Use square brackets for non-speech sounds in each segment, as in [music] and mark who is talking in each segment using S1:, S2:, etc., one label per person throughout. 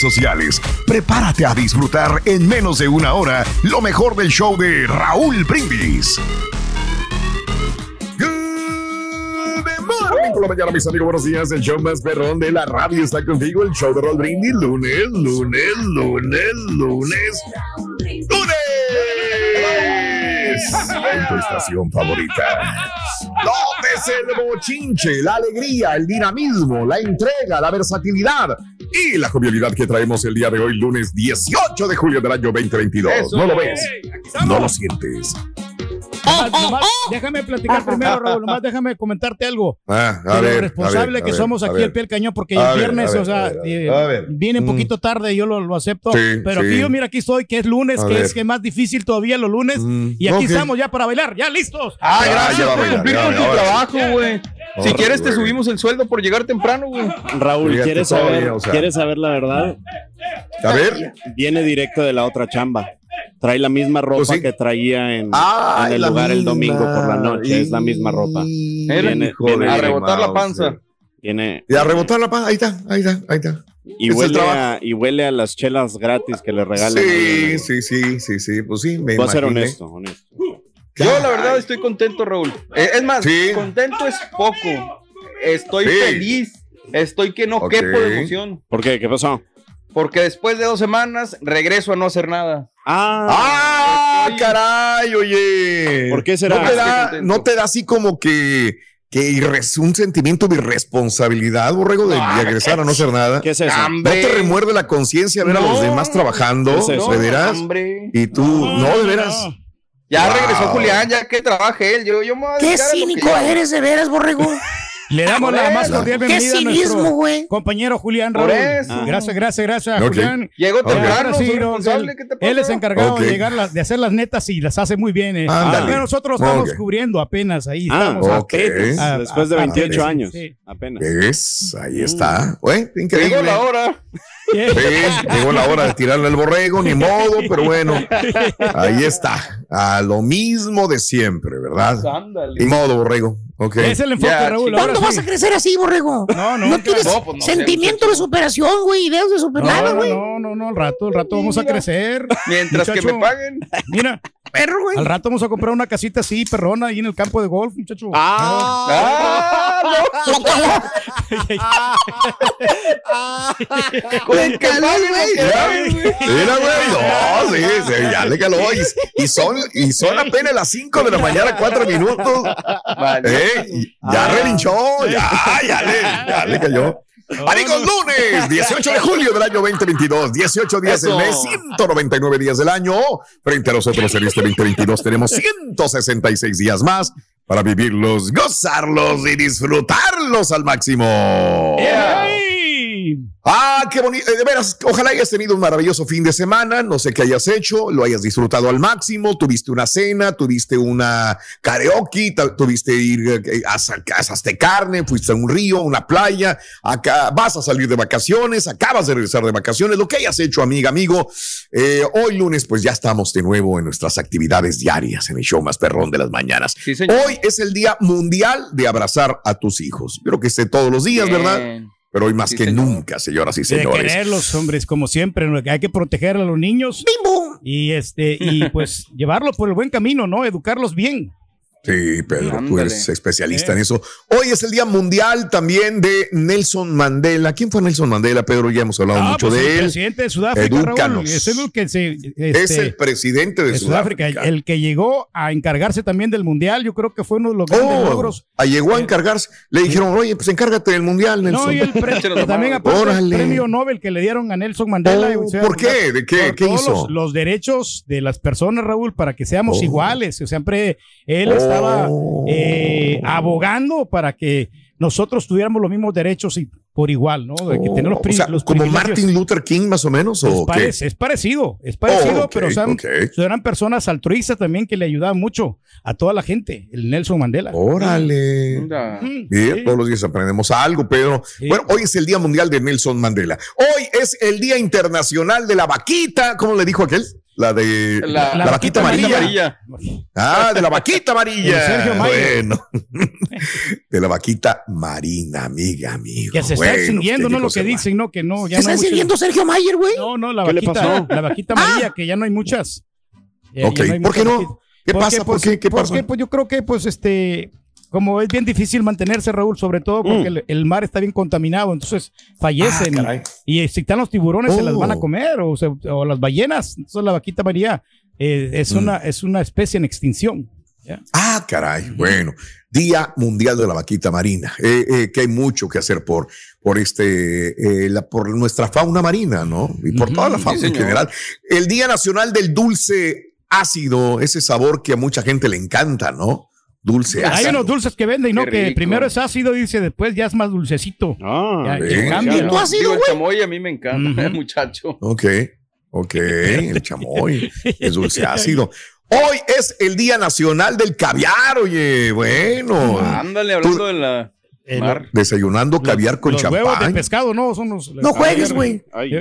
S1: sociales. Prepárate a disfrutar en menos de una hora lo mejor del show de Raúl Brindis. Por la mañana, mis amigos, buenos días. El show más perrón de la radio está contigo. El show de Raúl Brindis. Lunes, lunes, lunes, lunes. ¡Lunes! En tu estación favorita. es el bochinche, la alegría, el dinamismo, la entrega, la versatilidad y la jovialidad que traemos el día de hoy, lunes 18 de julio del año 2022. ¿No lo ves? ¿No lo sientes?
S2: Déjame platicar primero, Raúl. Nomás déjame comentarte algo.
S1: Ah,
S2: a ver, lo responsable que somos aquí el pie del cañón, porque el viernes, o sea, viene un poquito tarde, yo lo, lo acepto. pero aquí yo, mira, aquí estoy, que es lunes, que es que más difícil todavía los lunes. y aquí estamos ya para bailar, ya listos.
S3: Ah, gracias por cumplir con tu trabajo, güey. Si quieres, te subimos el sueldo por llegar temprano, güey.
S4: Raúl, ¿quieres saber, ¿quieres saber la verdad?
S1: A ver.
S4: Viene directo de la otra chamba. Trae la misma ropa pues que traía en, ah, el lugar el domingo por la noche. Es la misma ropa.
S3: Viene, a rebotar la panza.
S4: Viene,
S1: y a rebotar la panza. Ahí está, ahí está, ahí está.
S4: Y huele, a, y huele, a, las chelas gratis que le regalan.
S1: Sí, sí, sí, sí, sí, pues sí,
S4: me Voy a ser honesto, honesto.
S3: Yo la verdad estoy contento, Raúl. Eh, es más, contento es poco. Estoy feliz. Estoy que no quepo de emoción.
S4: ¿Por qué? ¿Qué pasó?
S3: Porque después de dos semanas regreso a no hacer nada.
S1: Ah, ah caray, oye.
S4: ¿Por qué será?
S1: ¿No te da, no te da así como que, que un sentimiento de irresponsabilidad, borrego, de, regresar a no hacer nada?
S4: ¿Qué es eso?
S1: ¿No te remuerde la conciencia ver a los demás trabajando? ¿De veras? Y tú, no, de veras.
S3: Ya regresó Julián, ya que trabaje él. Yo, yo me
S5: Qué cínico eres de veras, borrego. [laughs]
S2: Le damos la más cordial bienvenida a nuestro compañero Julián Raúl. Gracias, gracias, gracias, Julián.
S3: Llegó temprano,
S2: sí, él, él, es encargado de, llegar de hacer las netas y las hace muy bien. Eh. nosotros estamos cubriendo apenas ahí.
S4: Ah, estamos apenas, después de 28 años. Sí. Apenas.
S1: ¿Ves? Ahí está. increíble.
S3: Llegó la hora.
S1: Sí, llegó la hora de tirarle el borrego, ni modo, pero bueno, ahí está. A lo mismo de siempre, ¿verdad? Ni modo, borrego.
S2: Es el enfoque, Raúl.
S5: ¿Cuándo vas a crecer así, borrego? No, no. No tienes pues sentimiento de superación, güey, ideas de superar, güey.
S2: No, no, no, al rato, al rato vamos a crecer.
S3: Mientras que me paguen.
S2: Mira,
S5: perro, güey.
S2: Al rato vamos a comprar una casita así, perrona, ahí en el campo de golf, muchacho.
S3: ¡Ah!
S5: ¡Ah! Con calor, güey.
S1: Mira, güey. No, sí, sí, ya le caló. Y, son, y son apenas las 5 de la mañana, 4 minutos. Eh, ya relinchó, ya, ya le, ya le cayó. Amigos, lunes 18 de julio del año 2022, 18 días del mes, 199 días del año. Frente a nosotros en este 2022 tenemos 166 días más para vivirlos, gozarlos y disfrutarlos al máximo. Ah, qué bonito. Eh, de veras, ojalá hayas tenido un maravilloso fin de semana. No sé qué hayas hecho, lo hayas disfrutado al máximo. Tuviste una cena, tuviste una karaoke, tuviste ir eh, a de carne, fuiste a un río, una playa. Acá vas a salir de vacaciones, acabas de regresar de vacaciones. Lo que hayas hecho, amiga, amigo. Eh, hoy lunes, pues ya estamos de nuevo en nuestras actividades diarias en el show más perrón de las mañanas. hoy es el Día Mundial de Abrazar a tus hijos. Creo que esté todos los días, ¿verdad? Pero hoy más que nunca, señoras y señores.
S2: De quererlos, hombres, como siempre, hay que proteger a los niños. Y este, y pues [laughs] llevarlos por el buen camino, ¿no? Educarlos bien.
S1: Sí, Pedro, tú eres especialista en eso. Hoy es el Día Mundial también de Nelson Mandela. ¿Quién fue Nelson Mandela, Pedro? Ya hemos hablado ah, mucho
S2: pues
S1: de
S2: el
S1: él.
S2: presidente de Sudáfrica, Raúl, es el que se,
S1: es este, el presidente de, Sudáfrica,
S2: El que llegó a encargarse también del Mundial. Yo creo que fue uno de los grandes oh, logros.
S1: Ah, llegó a eh, encargarse. Le dijeron, oye, pues encárgate del Mundial, Nelson. No, y el [laughs]
S2: también aparte el premio Nobel que le dieron a Nelson Mandela.
S1: Oh, ¿Por qué? ¿De qué, qué hizo?
S2: Los, derechos de las personas, Raúl, para que seamos oh. iguales. O siempre él estaba eh, abogando para que nosotros tuviéramos los mismos derechos y por igual, ¿no? De que tener los,
S1: oh, como Martin Luther King más o menos. ¿o
S2: es, es, parecido, es parecido, oh, pero son, eran personas altruistas también que le ayudaban mucho a toda la gente, el Nelson Mandela.
S1: Órale. Bien, todos los días aprendemos algo, Pedro. Bueno, hoy es el Día Mundial de Nelson Mandela. Hoy es el Día Internacional de la Vaquita, ¿cómo le dijo aquel? La de la, vaquita, amarilla. Ah, de la vaquita [laughs] amarilla. Sergio bueno. [laughs] de la vaquita marina, amiga, amigo.
S2: Que se está extinguiendo, ¿no? Lo que dicen, ¿no? Que no,
S5: ya ¿Se no está extinguiendo Sergio Mayer, güey?
S2: No, no, la vaquita, la vaquita amarilla, ah. que ya no hay muchas.
S1: ok, ¿por qué no? ¿Qué pasa? ¿Por qué? ¿Qué pasa?
S2: Pues yo creo que, pues, este, como es bien difícil mantenerse, Raúl, sobre todo porque mm. el, mar está bien contaminado, entonces fallecen. Ah, y, si están los tiburones, se las van a oh. comer, o, las ballenas. Entonces la vaquita María eh, es, mm. una, es una especie en extinción.
S1: Ah, caray. Bueno, Día Mundial de la Vaquita Marina. Eh, eh, que hay mucho que hacer por, por, este, por nuestra fauna marina, ¿no? Y por toda la fauna en general. El Día Nacional del Dulce Ácido, ese sabor que a mucha gente le encanta, ¿no? Dulce
S2: Hay unos dulces que venden, ¿no? Que primero es ácido, dice, después ya es más dulcecito.
S3: Ah, ya, cambia, ¿no? ácido, el chamoy a mí me encanta, [laughs] muchacho.
S1: Ok, ok, el chamoy es dulce [laughs] ácido. Hoy es el Día Nacional del Caviar, oye, bueno.
S3: Ándale, hablando de la...
S1: Mar. Desayunando caviar con champán. Los huevos
S2: de pescado, no, son los.
S5: No juegues, güey. Oye,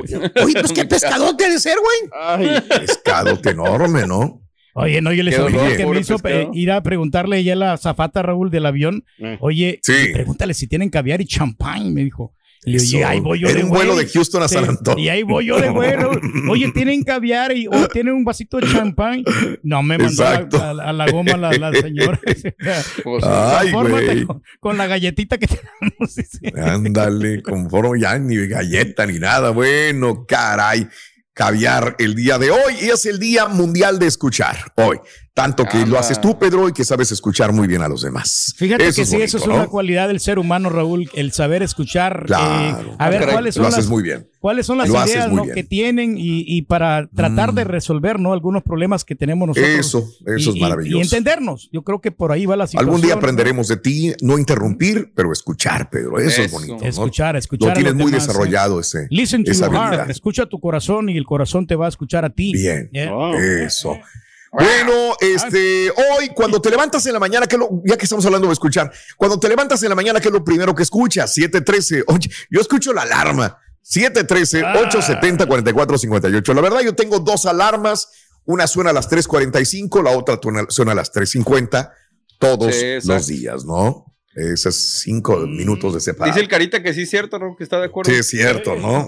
S5: pues qué [laughs] pescado quiere ser, güey.
S1: Pescado enorme, ¿no?
S2: Oye, no, yo le sabía que me hizo ir a preguntarle ya a la zafata Raúl del avión. Eh. Oye, pregúntale si tienen caviar y champán, me dijo.
S1: Y le ahí voy yo Era de un vuelo de Houston a San Antonio.
S2: Y ahí voy yo de vuelo. [laughs] Oye, ¿tienen caviar y, o tienen un vasito de champán? No, me mandó a, la goma la, la señora. Pues, [laughs] [laughs] Ay, güey. Con, la galletita que tenemos.
S1: Ándale, conforme ya ni galleta ni nada. Bueno, caray caviar el día de hoy y es el Día Mundial de Escuchar hoy. Tanto que lo haces tú, Pedro, y que sabes escuchar muy bien a los demás.
S2: Fíjate que sí, eso es una cualidad del ser humano, Raúl, el saber escuchar. Eh, a ver, ¿cuáles son, las, muy bien. ¿cuáles son las ideas que tienen y, para tratar de mm. resolver ¿no? algunos problemas que tenemos nosotros?
S1: Eso, eso es maravilloso.
S2: Y, entendernos. Yo creo que por ahí va la situación.
S1: Algún día aprenderemos de ti, no interrumpir, pero escuchar, Pedro. Eso, es bonito.
S2: Escuchar, escuchar.
S1: Lo tienes muy ¿eh? desarrollado ese.
S2: Listen to your heart. Escucha tu corazón y el corazón te va a escuchar a ti.
S1: Bien. Eso. Bueno, este, hoy cuando te levantas en la mañana, que lo, ya que estamos hablando de escuchar, cuando te levantas en la mañana, ¿qué es lo primero que escuchas? 713, oye, yo escucho la alarma, 713-870-4458. La verdad, yo tengo dos alarmas, una suena a las 3.45, la otra suena a las 3.50, todos los días, ¿no? Esos cinco mm. minutos de separación.
S3: Dice el carita que sí es cierto, ¿no? Que está de acuerdo.
S1: Sí, es cierto, ¿no?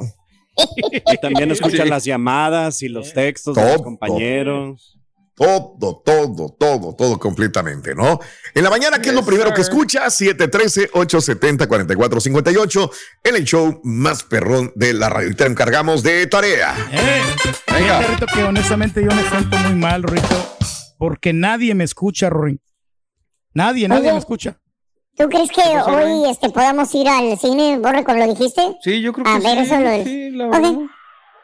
S1: [laughs]
S4: Y también escuchan las llamadas y los textos de los compañeros.
S1: Todo, todo, todo, todo completamente, ¿no? En la mañana, ¿qué es lo primero que escucha? 713-870-4458, en el show más perrón de la radio. Y te encargamos de tarea.
S2: Eh, Venga. Rito, que honestamente yo me siento muy mal, Rito, porque nadie me escucha, Rory. Nadie, nadie me escucha.
S5: ¿Tú crees que hoy este, podamos ir al cine, Borre, como lo dijiste?
S3: Sí, yo creo que sí. A ver, eso lo sí,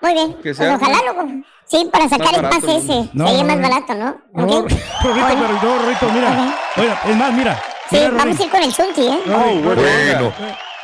S5: Muy bien. Pues ojalá, loco. Sí, para sacar el pase ese. No, Sería más barato, ¿no?
S2: No, Rorito, pero no, Rorito, mira. Oye, es más, mira.
S5: Sí, vamos a ir con el Chunti, ¿eh?
S1: bueno.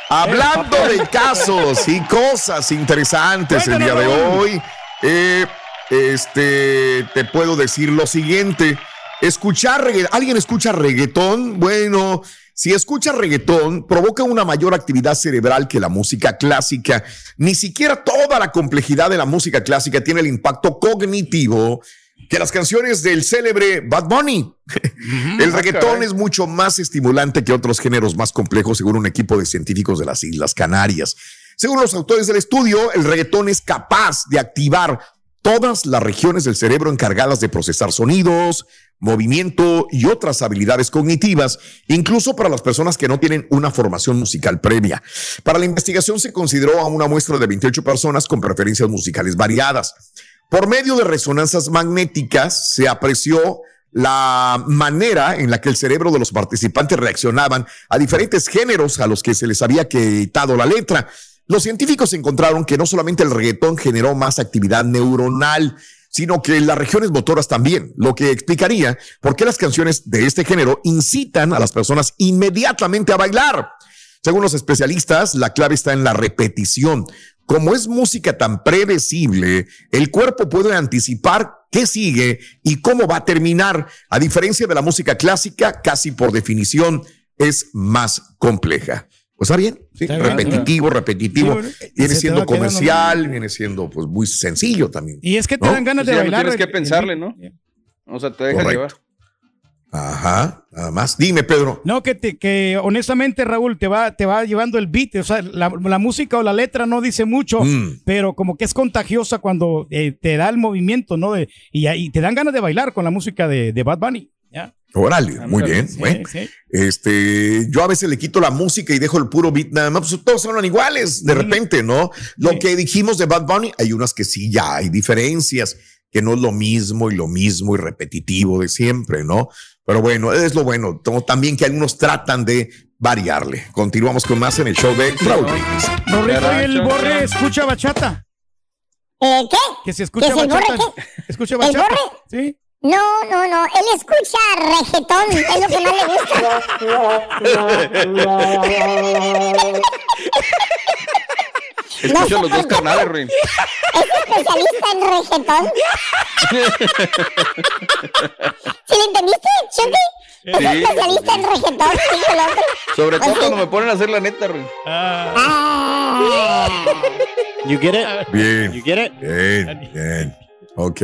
S1: Hablando de casos y cosas interesantes el día de hoy, eh, este, te puedo decir lo siguiente. Escuchar reggaetón, ¿alguien escucha reggaetón? Bueno, si escucha reggaetón, provoca una mayor actividad cerebral que la música clásica. Ni siquiera toda la complejidad de la música clásica tiene el impacto cognitivo que las canciones del célebre Bad Bunny. [laughs] el ah, reggaetón es mucho más estimulante que otros géneros más complejos, según un equipo de científicos de las Islas Canarias. Según los autores del estudio, el reggaetón es capaz de activar todas las regiones del cerebro encargadas de procesar sonidos, movimiento y otras habilidades cognitivas, incluso para las personas que no tienen una formación musical previa. Para la investigación se consideró a una muestra de 28 personas con preferencias musicales variadas. Por medio de resonancias magnéticas se apreció la manera en la que el cerebro de los participantes reaccionaban a diferentes géneros a los que se les había quitado la letra. Los científicos encontraron que no solamente el reggaetón generó más actividad neuronal, sino que las regiones motoras también, lo que explicaría por qué las canciones de este género incitan a las personas inmediatamente a bailar. Según los especialistas, la clave está en la repetición. Como es música tan predecible, el cuerpo puede anticipar qué sigue y cómo va a terminar. A diferencia de la música clásica, casi por definición es más compleja. Pues está bien, sí, repetitivo, repetitivo. viene siendo comercial, viene siendo pues muy sencillo también.
S2: Y es que te dan ganas de bailar.
S3: No tienes que pensarle, ¿no? O sea, te dejas llevar.
S1: Ajá, nada más. Dime, Pedro.
S2: No, que, te, que honestamente, Raúl, te va, te va llevando el beat. O sea, la, música o la letra no dice mucho, mm. pero como que es contagiosa cuando eh, te da el movimiento, ¿no? y, y, te dan ganas de bailar con la música de, de Bad Bunny.
S1: Órale, muy bien. Este, yo a veces le quito la música y dejo el puro beat nada más, pues todos son iguales de repente, ¿no? Lo que dijimos de Bad Bunny, hay unas que sí ya hay diferencias, que no es lo mismo y lo mismo y repetitivo de siempre, ¿no? Pero bueno, es lo bueno. También que algunos tratan de variarle. Continuamos con más en el show de Raúl
S2: el borre escucha bachata.
S5: ¿Eh, ¿Qué?
S2: Que se escucha bachata. ¿Escucha bachata? ¿El borre? Sí.
S5: No, no, no. Él escucha reggaetón. Es lo que más le gusta. [laughs]
S3: Escucho los dos carnales, Ruin.
S5: ¿Es especialista en reggaetón? [laughs] ¿Sí le entendiste, Chucky? Es especialista en reggaetón,
S3: Sobre todo cuando me ponen a hacer la neta, Ruin.
S4: Ah. You get it?
S1: Bien.
S4: You get it?
S1: Bien, bien. Ok.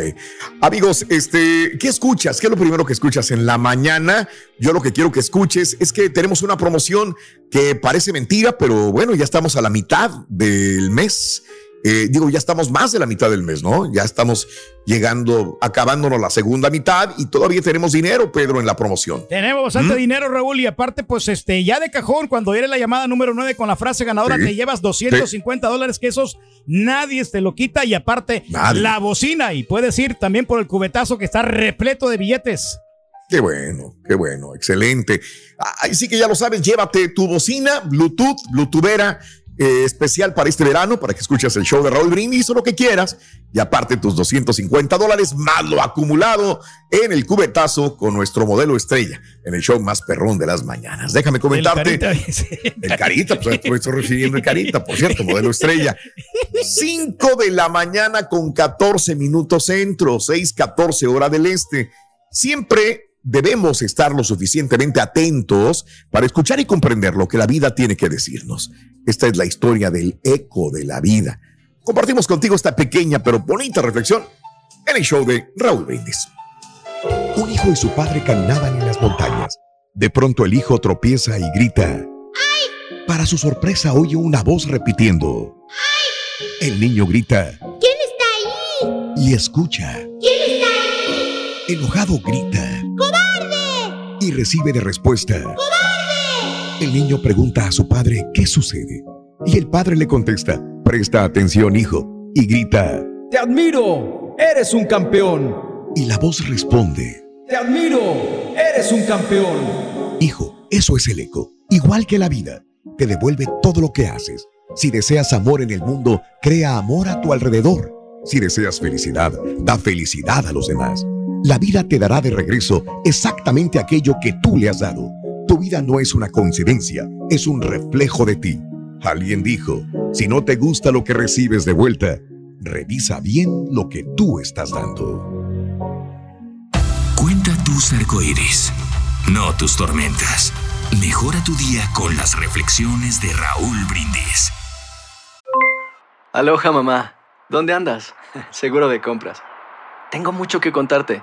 S1: Amigos, este, ¿qué escuchas? ¿Qué es lo primero que escuchas en la mañana? Yo lo que quiero que escuches es que tenemos una promoción que parece mentira, pero bueno, ya estamos a la mitad del mes. Eh, digo, ya estamos más de la mitad del mes, ¿no? Ya estamos llegando, acabándonos la segunda mitad y todavía tenemos dinero, Pedro, en la promoción.
S2: Tenemos bastante ¿Mm? dinero, Raúl, y aparte, pues, este, ya de cajón, cuando eres la llamada número 9 con la frase ganadora, te llevas 250 dólares, que esos nadie te lo quita, y aparte, la bocina, y puedes ir también por el cubetazo que está repleto de billetes.
S1: Qué bueno, qué bueno, excelente. Ahí sí que ya lo sabes, llévate tu bocina, Bluetooth, Bluetoothera eh, especial para este verano, para que escuches el show de Raúl Brindis o lo que quieras. Y aparte tus 250 dólares más lo acumulado en el cubetazo con nuestro modelo estrella en el show más perrón de las mañanas. Déjame comentarte. El carita, pues estoy refiriendo el carita, por cierto, modelo estrella. 5 de la mañana con 14 minutos centro, 6, 14 hora del este. Siempre debemos estar lo suficientemente atentos para escuchar y comprender lo que la vida tiene que decirnos. Esta es la historia del eco de la vida. Compartimos contigo esta pequeña pero bonita reflexión en el show de Raúl Brindis. Un hijo y su padre caminaban en las montañas. De pronto el hijo tropieza y grita. ¡Ay! Para su sorpresa oye una voz repitiendo. ¡Ay! El niño grita.
S5: ¿Quién está ahí?
S1: Y escucha.
S5: ¿Quién está ahí?
S1: Enojado grita y recibe de respuesta. ¡Cobarde! El niño pregunta a su padre qué sucede y el padre le contesta, presta atención hijo, y grita,
S6: Te admiro, eres un campeón.
S1: Y la voz responde,
S6: Te admiro, eres un campeón.
S1: Hijo, eso es el eco, igual que la vida, te devuelve todo lo que haces. Si deseas amor en el mundo, crea amor a tu alrededor. Si deseas felicidad, da felicidad a los demás. La vida te dará de regreso exactamente aquello que tú le has dado. Tu vida no es una coincidencia, es un reflejo de ti. Alguien dijo, si no te gusta lo que recibes de vuelta, revisa bien lo que tú estás dando.
S7: Cuenta tus arcoíris, no tus tormentas. Mejora tu día con las reflexiones de Raúl Brindis.
S8: Aloha mamá, ¿dónde andas? [laughs] Seguro de compras. Tengo mucho que contarte.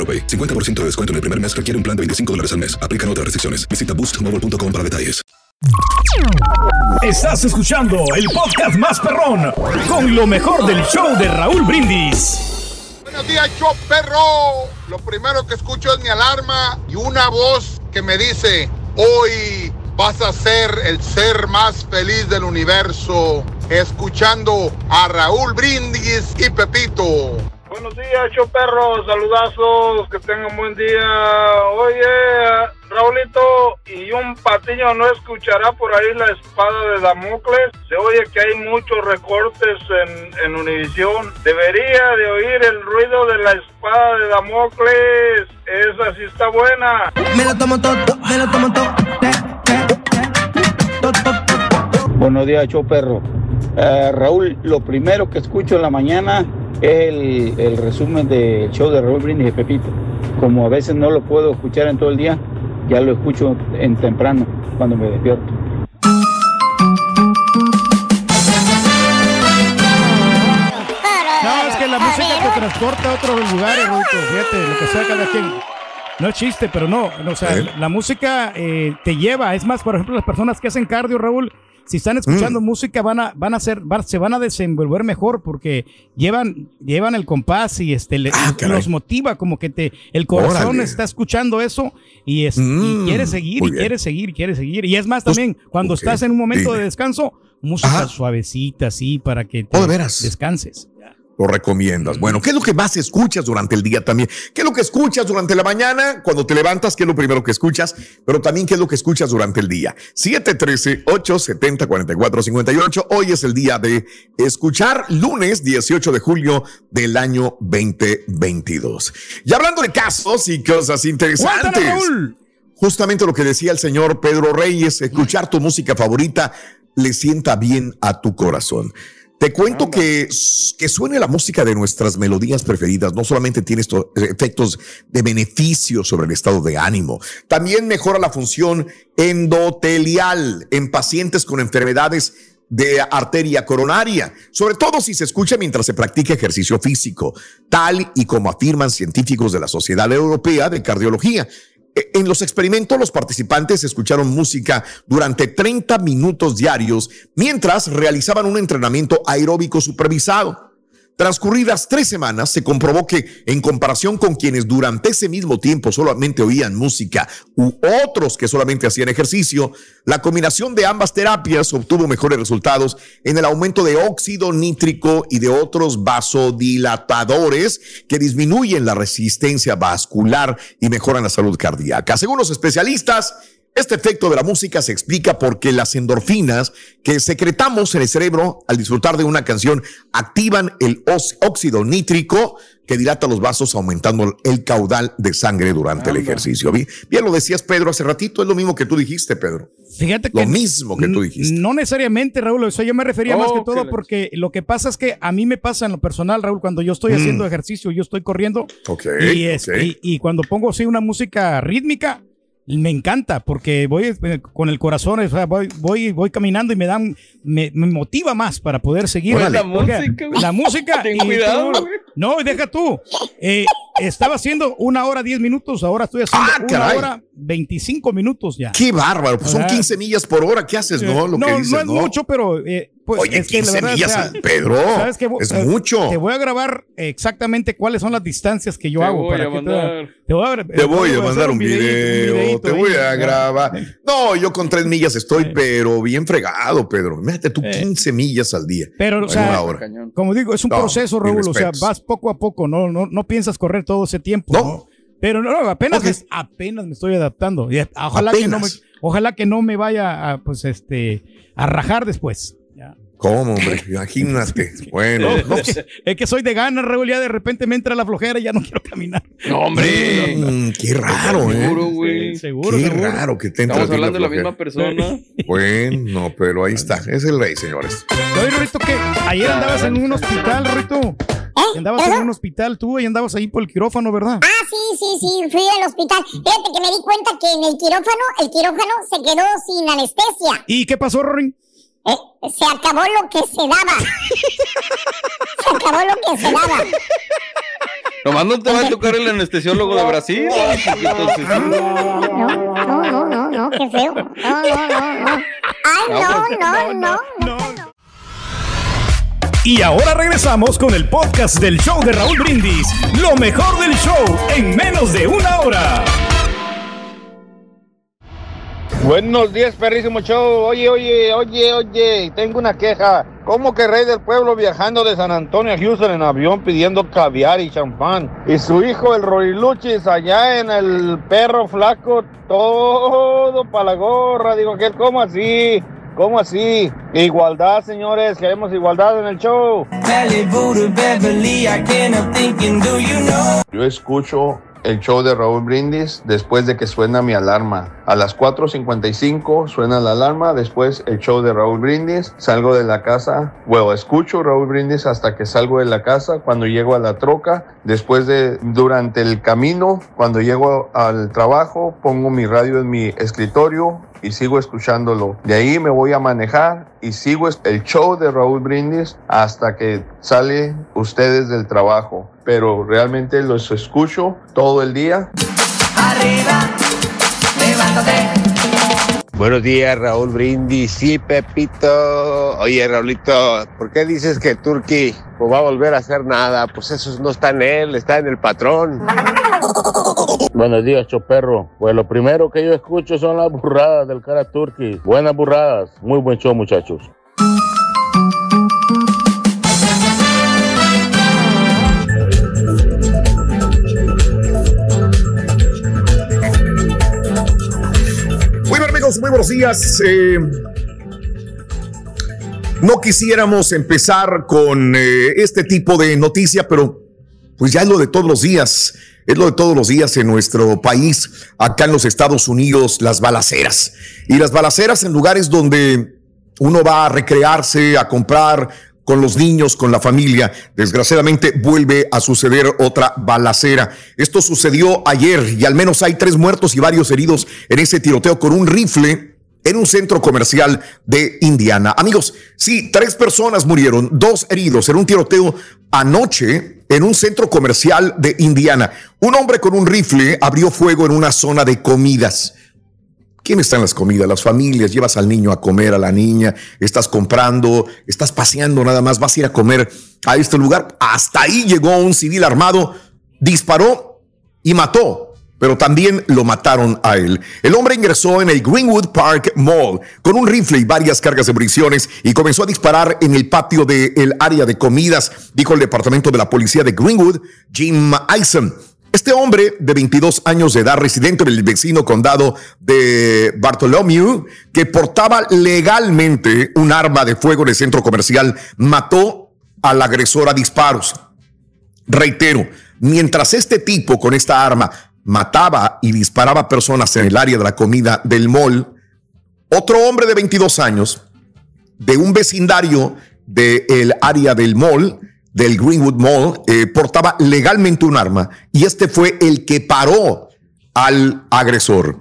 S9: 50% de descuento en el primer mes requiere un plan de 25 dólares al mes. Aplican otras restricciones. Visita boostmobile.com para detalles.
S1: Estás escuchando el podcast más perrón con lo mejor del show de Raúl Brindis.
S10: Buenos días, show perro. Lo primero que escucho es mi alarma y una voz que me dice, hoy vas a ser el ser más feliz del universo, escuchando a Raúl Brindis y Pepito.
S11: Buenos días, perro, saludazos, que tengan buen día. Oye, Raulito, y un patiño no escuchará por ahí la espada de Damocles. Se oye que hay muchos recortes en, en Univisión. Debería de oír el ruido de la espada de Damocles. Esa sí está buena. Me lo tomo todo, me lo tomo todo.
S12: Buenos días, show perro. Eh, Raúl, lo primero que escucho en la mañana es el, resumen del show de Raúl Brindis y Pepito. Como a veces no lo puedo escuchar en todo el día, ya lo escucho en temprano, cuando me despierto.
S2: No, es que la música te transporta a otros lugares, Fíjate, lo que sea cada quien. No es chiste, pero no. O sea, la música eh, te lleva. Es más, por ejemplo, las personas que hacen cardio, Raúl, si están escuchando mm. música van a van a ser se van a desenvolver mejor porque llevan llevan el compás y este ah, los motiva como que te el corazón está escuchando eso y, es, mm, quiere seguir y quiere seguir y quiere seguir. Y es más pues, también cuando estás en un momento de descanso música suavecita así para que
S1: te
S2: descanses
S1: lo recomiendas. Bueno, ¿qué es lo que más escuchas durante el día también? ¿Qué es lo que escuchas durante la mañana? Cuando te levantas, ¿qué es lo primero que escuchas? Pero también, ¿qué es lo que escuchas durante el día? 713-870-4458. Hoy es el día de escuchar, lunes 18 de julio del año 2022. Y hablando de casos y cosas interesantes. Justamente lo que decía el señor Pedro Reyes, escuchar tu música favorita le sienta bien a tu corazón. Te cuento que, que suene la música de nuestras melodías preferidas no solamente tiene estos efectos de beneficio sobre el estado de ánimo, también mejora la función endotelial en pacientes con enfermedades de arteria coronaria, sobre todo si se escucha mientras se practica ejercicio físico, tal y como afirman científicos de la Sociedad Europea de Cardiología. En los experimentos, los participantes escucharon música durante 30 minutos diarios mientras realizaban un entrenamiento aeróbico supervisado. Transcurridas tres semanas, se comprobó que, en comparación con quienes durante ese mismo tiempo solamente oían música u otros que solamente hacían ejercicio, la combinación de ambas terapias obtuvo mejores resultados en el aumento de óxido nítrico y de otros vasodilatadores que disminuyen la resistencia vascular y mejoran la salud cardíaca. Según los especialistas, este efecto de la música se explica porque las endorfinas que secretamos en el cerebro al disfrutar de una canción activan el óxido nítrico que dilata los vasos aumentando el caudal de sangre durante el ejercicio. Bien, lo decías Pedro hace ratito, es lo mismo que tú dijiste, Pedro.
S2: Fíjate que
S1: lo mismo que tú dijiste.
S2: No necesariamente, Raúl, eso yo me refería más que todo porque lo que pasa es que a mí me pasa en lo personal, Raúl, cuando yo estoy mm. haciendo ejercicio, yo estoy corriendo y, y, y, cuando pongo así una música rítmica, me encanta porque voy eh, con el corazón, voy, voy, voy caminando y me dan, me, motiva más para poder seguir.
S3: la música,
S2: la música.
S3: Ten cuidado,
S2: no, deja tú. Eh, estaba haciendo una hora diez minutos, ahora estoy haciendo ah, una hora veinticinco minutos ya.
S1: Qué bárbaro, pues son 15 millas por hora, ¿qué haces, no?
S2: Lo no, que dices, no es mucho, pero eh, pues,
S1: Oye, 15 millas, Pedro, es eh, mucho.
S2: Te voy a grabar exactamente cuáles son las distancias que yo hago.
S1: para que te, voy a, te voy a mandar un video, te voy a grabar. No, yo con tres millas estoy, pero bien fregado, Pedro. Mírate tú 15 millas al día.
S2: Pero, o sea, como digo, es un proceso, Raúl, o sea, vas poco a poco, no, no, no piensas correr todo ese tiempo, ¿no? Pero no, apenas, me, apenas me estoy adaptando. Ojalá que no me, ojalá que no me vaya a, pues, este, a rajar después.
S1: ¿Cómo, hombre? [laughs] Imagínate. [laughs] Bueno.
S2: es que soy de ganas, Raúl, ya de repente me entra la flojera y ya no [laughs] quiero caminar.
S1: No, hombre. Mm, qué raro, ¿eh?
S3: Seguro, güey.
S1: seguro, Qué raro que te
S3: Estamos hablando de la misma persona.
S1: Bueno, pero ahí está. Es el rey, señores.
S2: Oye, Rito, que ayer andabas en un hospital, Rito. ¿Eh? Andabas en un hospital tú y andabas ahí por el quirófano, ¿verdad?
S5: Ah, sí, sí, sí, fui al hospital. Fíjate que me di cuenta que en el quirófano, el quirófano se quedó sin anestesia.
S2: ¿Y qué pasó, Rory?
S5: Eh, se acabó lo que se daba. se acabó lo que se daba.
S3: Nomás no te va a tocar el anestesiólogo de Brasil.
S5: No, no, no, no, no, qué feo. No, no, no, no. Ay, no, no, no. no.
S7: Y ahora regresamos con el podcast del show de Raúl Brindis. Lo mejor del show en menos de una hora.
S11: Buenos días, perrísimo show. Oye, oye, oye, oye, tengo una queja. ¿Cómo que Rey del Pueblo viajando de San Antonio a Houston en avión pidiendo caviar y champán? Y su hijo, el Roriluchis, allá en el perro flaco, todo para la gorra. Digo, ¿qué? ¿Cómo así? ¿Cómo así? Igualdad, señores, queremos igualdad en el show. Yo escucho el show de Raúl Brindis después de que suena mi alarma. A las 4.55 suena la alarma, después el show de Raúl Brindis, salgo de la casa, bueno, escucho Raúl Brindis hasta que salgo de la casa, cuando llego a la troca, después de, durante el camino, cuando llego al trabajo, pongo mi radio en mi escritorio, y sigo escuchándolo. De ahí me voy a manejar y sigo el show de Raúl Brindis hasta que sale ustedes del trabajo. Pero realmente los escucho todo el día. Arriba,
S13: levántate. Buenos días, Raúl Brindis. Sí, Pepito. Oye, Raulito, ¿por qué dices que Turki pues, va a volver a hacer nada? Pues eso no está en él, está en el patrón. [laughs]
S11: Buenos días, Choperro. Pues lo primero que yo escucho son las burradas del cara Turki. Buenas burradas. Muy buen show, muchachos.
S1: muy buenos días. Eh, no quisiéramos empezar con eh, este tipo de noticia, pero pues ya es lo de todos los días. Es lo de todos los días en nuestro país, acá en los Estados Unidos, las balaceras. Y las balaceras en lugares donde uno va a recrearse, a comprar, con los niños, con la familia. Desgraciadamente vuelve a suceder otra balacera. Esto sucedió ayer y al menos hay tres muertos y varios heridos en ese tiroteo con un rifle en un centro comercial de Indiana. Amigos, sí, tres personas murieron, dos heridos en un tiroteo anoche en un centro comercial de Indiana. Un hombre con un rifle abrió fuego en una zona de comidas. ¿Quién está en las comidas? Las familias, llevas al niño a comer, a la niña, estás comprando, estás paseando nada más, vas a ir a comer a este lugar. Hasta ahí llegó un civil armado, disparó y mató, pero también lo mataron a él. El hombre ingresó en el Greenwood Park Mall con un rifle y varias cargas de municiones y comenzó a disparar en el patio del área de comidas, dijo el departamento de la policía de Greenwood, Jim Eisen. Este hombre de 22 años de edad, residente del vecino condado de Bartholomew, que portaba legalmente un arma de fuego en el centro comercial, mató al agresor a disparos. Reitero, mientras este tipo con esta arma mataba y disparaba personas en el área de la comida del mall, otro hombre de 22 años, de un vecindario del área del mall, del Greenwood Mall eh, portaba legalmente un arma y este fue el que paró al agresor.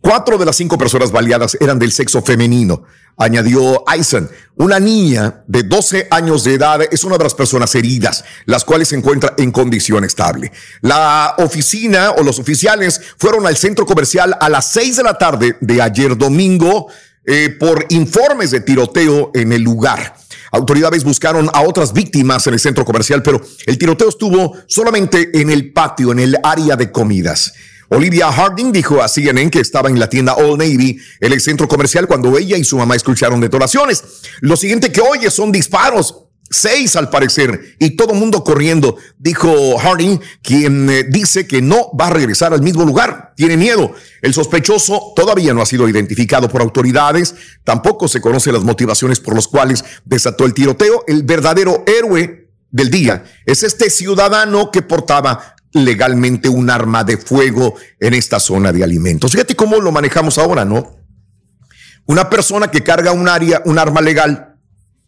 S1: Cuatro de las cinco personas baleadas eran del sexo femenino, añadió Eisen. Una niña de 12 años de edad es una de las personas heridas, las cuales se encuentra en condición estable. La oficina o los oficiales fueron al centro comercial a las seis de la tarde de ayer domingo eh, por informes de tiroteo en el lugar. Autoridades buscaron a otras víctimas en el centro comercial, pero el tiroteo estuvo solamente en el patio, en el área de comidas. Olivia Harding dijo a CNN que estaba en la tienda Old Navy, en el centro comercial, cuando ella y su mamá escucharon detonaciones. Lo siguiente que oye son disparos. Seis al parecer, y todo mundo corriendo, dijo Harding, quien eh, dice que no va a regresar al mismo lugar. Tiene miedo. El sospechoso todavía no ha sido identificado por autoridades. Tampoco se conocen las motivaciones por las cuales desató el tiroteo. El verdadero héroe del día es este ciudadano que portaba legalmente un arma de fuego en esta zona de alimentos. Fíjate cómo lo manejamos ahora, ¿no? Una persona que carga un área, un arma legal,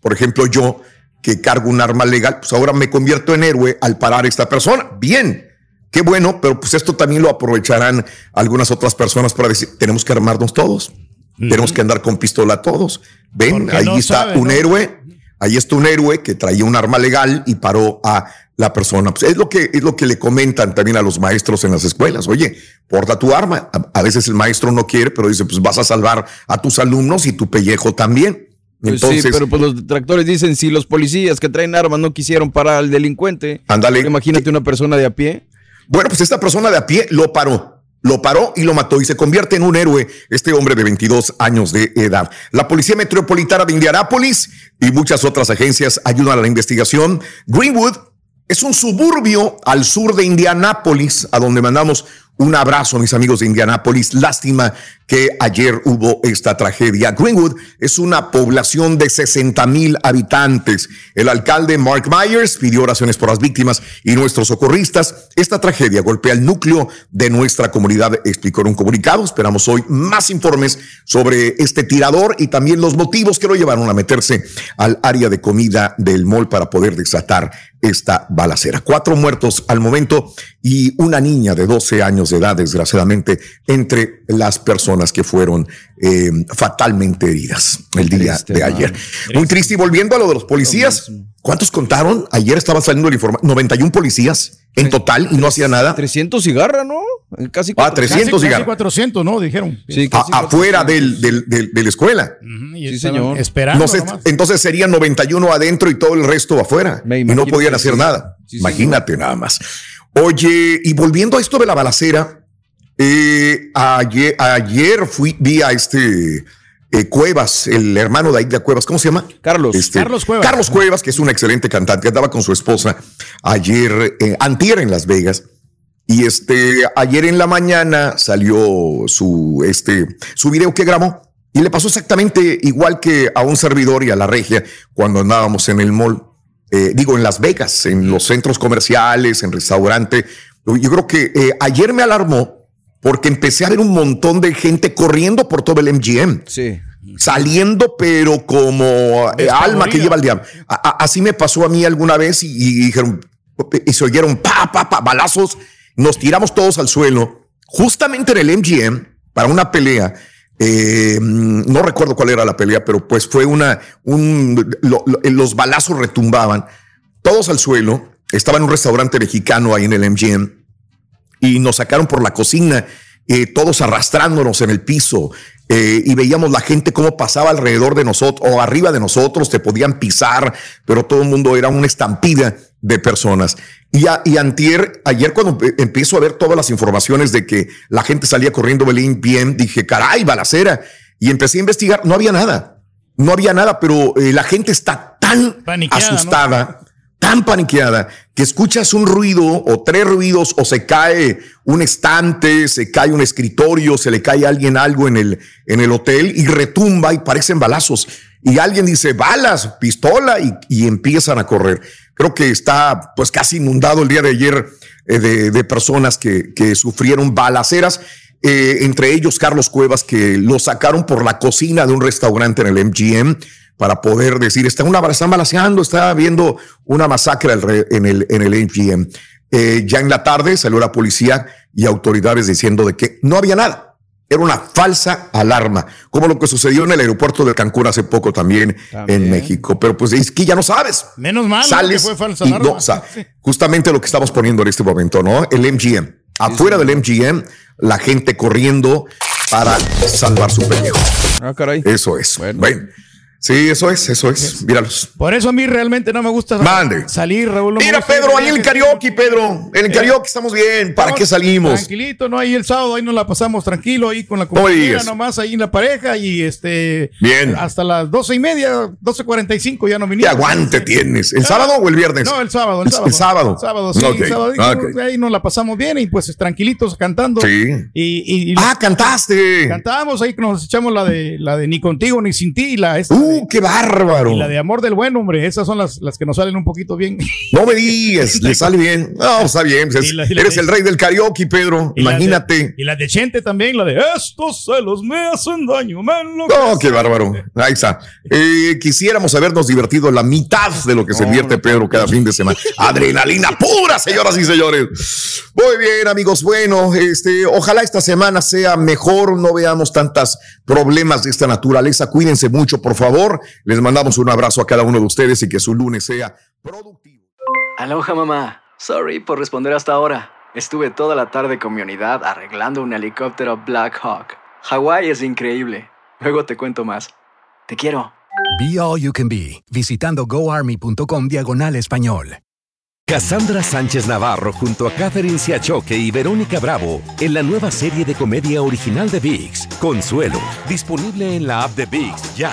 S1: por ejemplo, yo que cargo un arma legal, pues ahora me convierto en héroe al parar a esta persona. Bien, qué bueno, pero pues esto también lo aprovecharán algunas otras personas para decir, tenemos que armarnos todos. Tenemos que andar con pistola todos. Ven, ahí está un héroe, ahí está un héroe que traía un arma legal y paró a la persona. Pues es lo que es lo que le comentan también a los maestros en las escuelas. Oye, porta tu arma. A, veces el maestro no quiere, pero dice, pues vas a salvar a tus alumnos y tu pellejo también.
S4: Pues Entonces, sí, pero pues los detractores dicen si los policías que traen armas no quisieron parar al delincuente.
S1: Ándale.
S4: Imagínate una persona de a pie.
S1: Bueno, pues esta persona de a pie lo paró. Lo paró y lo mató y se convierte en un héroe este hombre de 22 años de edad. La Policía Metropolitana de Indianápolis y muchas otras agencias ayudan a la investigación. Greenwood es un suburbio al sur de Indianápolis, a donde mandamos un abrazo, mis amigos de Indianápolis. Lástima que ayer hubo esta tragedia. Greenwood es una población de 60 mil habitantes. El alcalde Mark Myers pidió oraciones por las víctimas y nuestros socorristas. Esta tragedia golpea el núcleo de nuestra comunidad, explicó en un comunicado. Esperamos hoy más informes sobre este tirador y también los motivos que lo llevaron a meterse al área de comida del mall para poder desatar esta balacera. Cuatro muertos al momento y una niña de 12 años de edad, desgraciadamente, entre las personas que fueron eh, fatalmente heridas el día de ayer. Muy triste. Y volviendo a lo de los policías, ¿cuántos contaron? Ayer estaba saliendo el informe, 91 policías en total y no hacía nada.
S4: 300 cigarras, ¿no?
S1: Casi, ah, 300 cigarras. Casi
S2: 400, ¿no? Dijeron.
S1: Sí, afuera del, del, de la escuela.
S2: sí, señor. Esperando.
S1: entonces serían 91 adentro y todo el resto afuera. y no podían hacer nada. Imagínate nada más. Oye, y volviendo a esto de la balacera, eh, ayer, ayer fui, vi a este eh, Cuevas, el hermano de Aida Cuevas, ¿cómo se llama?
S4: Carlos.
S1: Este,
S2: Carlos Cuevas.
S1: Carlos Cuevas, que es un excelente cantante, andaba con su esposa ayer, eh, antier en Las Vegas. Y este, ayer en la mañana salió su, este, su video que grabó y le pasó exactamente igual que a un servidor y a la regia cuando andábamos en el mall. Eh, digo, en Las Vegas, en los centros comerciales, en restaurante. Yo creo que eh, ayer me alarmó porque empecé a ver un montón de gente corriendo por todo el MGM.
S4: Sí.
S1: Saliendo, pero como eh, alma que lleva el diablo. así me pasó a mí alguna vez y, dijeron, y se oyeron pa, pa, pa, balazos. Nos tiramos todos al suelo, justamente en el MGM, para una pelea. Eh, no recuerdo cuál era la pelea, pero pues fue una, un, los balazos retumbaban, todos al suelo. Estaba en un restaurante mexicano ahí en el MGM y nos sacaron por la cocina, eh, todos arrastrándonos en el piso. Eh, y veíamos la gente cómo pasaba alrededor de nosotros o arriba de nosotros, te podían pisar, pero todo el mundo era una estampida de personas. Y, y antier, ayer cuando empiezo a ver todas las informaciones de que la gente salía corriendo Belín bien, dije, caray, balacera. Y empecé a investigar, no había nada, no había nada, pero eh, la gente está tan asustada tan paniqueada que escuchas un ruido o tres ruidos o se cae un estante, se cae un escritorio, se le cae a alguien algo en el, en el hotel y retumba y parecen balazos. Y alguien dice balas, pistola y, empiezan a correr. Creo que está pues casi inundado el día de ayer eh, de, personas que, que sufrieron balaceras. Eh, entre ellos Carlos Cuevas, que lo sacaron por la cocina de un restaurante en el MGM para poder decir, está una, están balaseando, está viendo una masacre en el, en el eh, ya en la tarde salió la policía y autoridades diciendo de que no había nada. Era una falsa alarma, como lo que sucedió en el aeropuerto de Cancún hace poco también, en México. Pero pues es que ya no sabes.
S2: Menos mal
S1: Sales
S2: que fue falsa alarma. [laughs]
S1: justamente lo que estamos poniendo en este momento, ¿no? El MGM. Afuera del MGM, la gente corriendo para salvar su pellejo.
S3: Ah, caray.
S1: Eso es. bueno. Sí, eso es, eso es. Míralos.
S2: Por eso a mí realmente no me gusta salir, Raúl.
S1: Mira, Pedro, ahí en el karaoke, Pedro. En el eh, karaoke estamos bien. ¿Para qué salimos?
S2: Tranquilito, ¿no? Ahí el sábado, ahí nos la pasamos tranquilo, ahí con la compañía, nomás ahí en la pareja y este.
S1: Bien.
S2: Hasta las doce y media, doce cuarenta y cinco ya no vinimos.
S1: ¿Qué aguante tienes? ¿El sábado o el viernes?
S2: No, el sábado, el sábado.
S1: El sábado.
S2: El sábado, sí. El sábado, Ahí nos la pasamos bien y pues tranquilitos cantando.
S1: Sí.
S2: Y,
S1: ah, cantaste.
S2: Cantábamos ahí, nos echamos la de, la de Ni contigo ni sin ti. La,
S1: uh, qué bárbaro.
S2: Y la de amor del buen hombre, esas son las, las que nos salen un poquito bien.
S1: No me digas, le sale bien. No, está bien. Pues eres el rey del karaoke, Pedro. Imagínate.
S2: y la de Chente también, la de estos celos me hacen daño.
S1: no, qué bárbaro. Ahí está. Eh, quisiéramos habernos divertido la mitad de lo que se divierte Pedro cada fin de semana. Adrenalina pura, señoras y señores. Muy bien, amigos. Bueno, este, ojalá esta semana sea mejor. No veamos tantos problemas de esta naturaleza. Cuídense mucho, por favor. Les mandamos un abrazo a cada uno de ustedes y que su lunes sea productivo.
S8: Aloha mamá. Sorry por responder hasta ahora. Estuve toda la tarde con mi unidad arreglando un helicóptero Black Hawk. Hawái es increíble. Luego te cuento más. Te quiero.
S14: Be All You Can Be, visitando goarmy.com diagonal español.
S7: Cassandra Sánchez Navarro junto a Catherine Siachoque y Verónica Bravo en la nueva serie de comedia original de VIX, Consuelo, disponible en la app de VIX ya.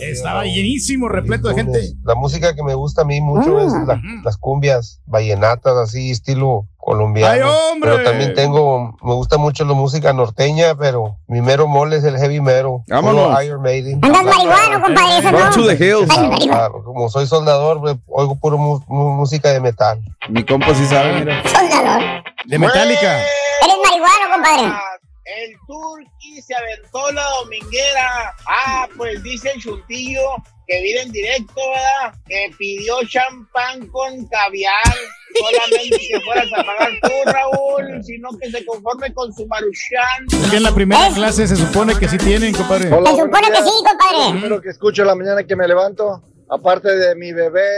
S2: Estaba llenísimo, repleto de gente.
S15: La música que me gusta a mí mucho es ah. las cumbias vallenatas, así estilo colombiano. Pero también tengo, me gusta mucho la música norteña, pero mi mero mole es el heavy mero.
S5: Vámonos. Iron Maiden. Andas marihuano, compadre, eso no.
S15: To the hills. Claro, como soy soldador, oigo puro música de metal.
S3: Mi compa sí sabe, mira.
S5: Soldador.
S2: De Metallica.
S5: Eres marihuano, compadre.
S16: El Turqui se aventó la dominguera. Ah, pues dice el chuntillo que vive en directo, ¿verdad? Que pidió champán con caviar. Solamente que fueras a pagar tú, Raúl, sino que se conforme con su maruchan.
S2: en la primera clase se supone que sí tienen, compadre.
S5: se supone que sí, compadre.
S15: Primero que escucho la mañana que me levanto, aparte de mi bebé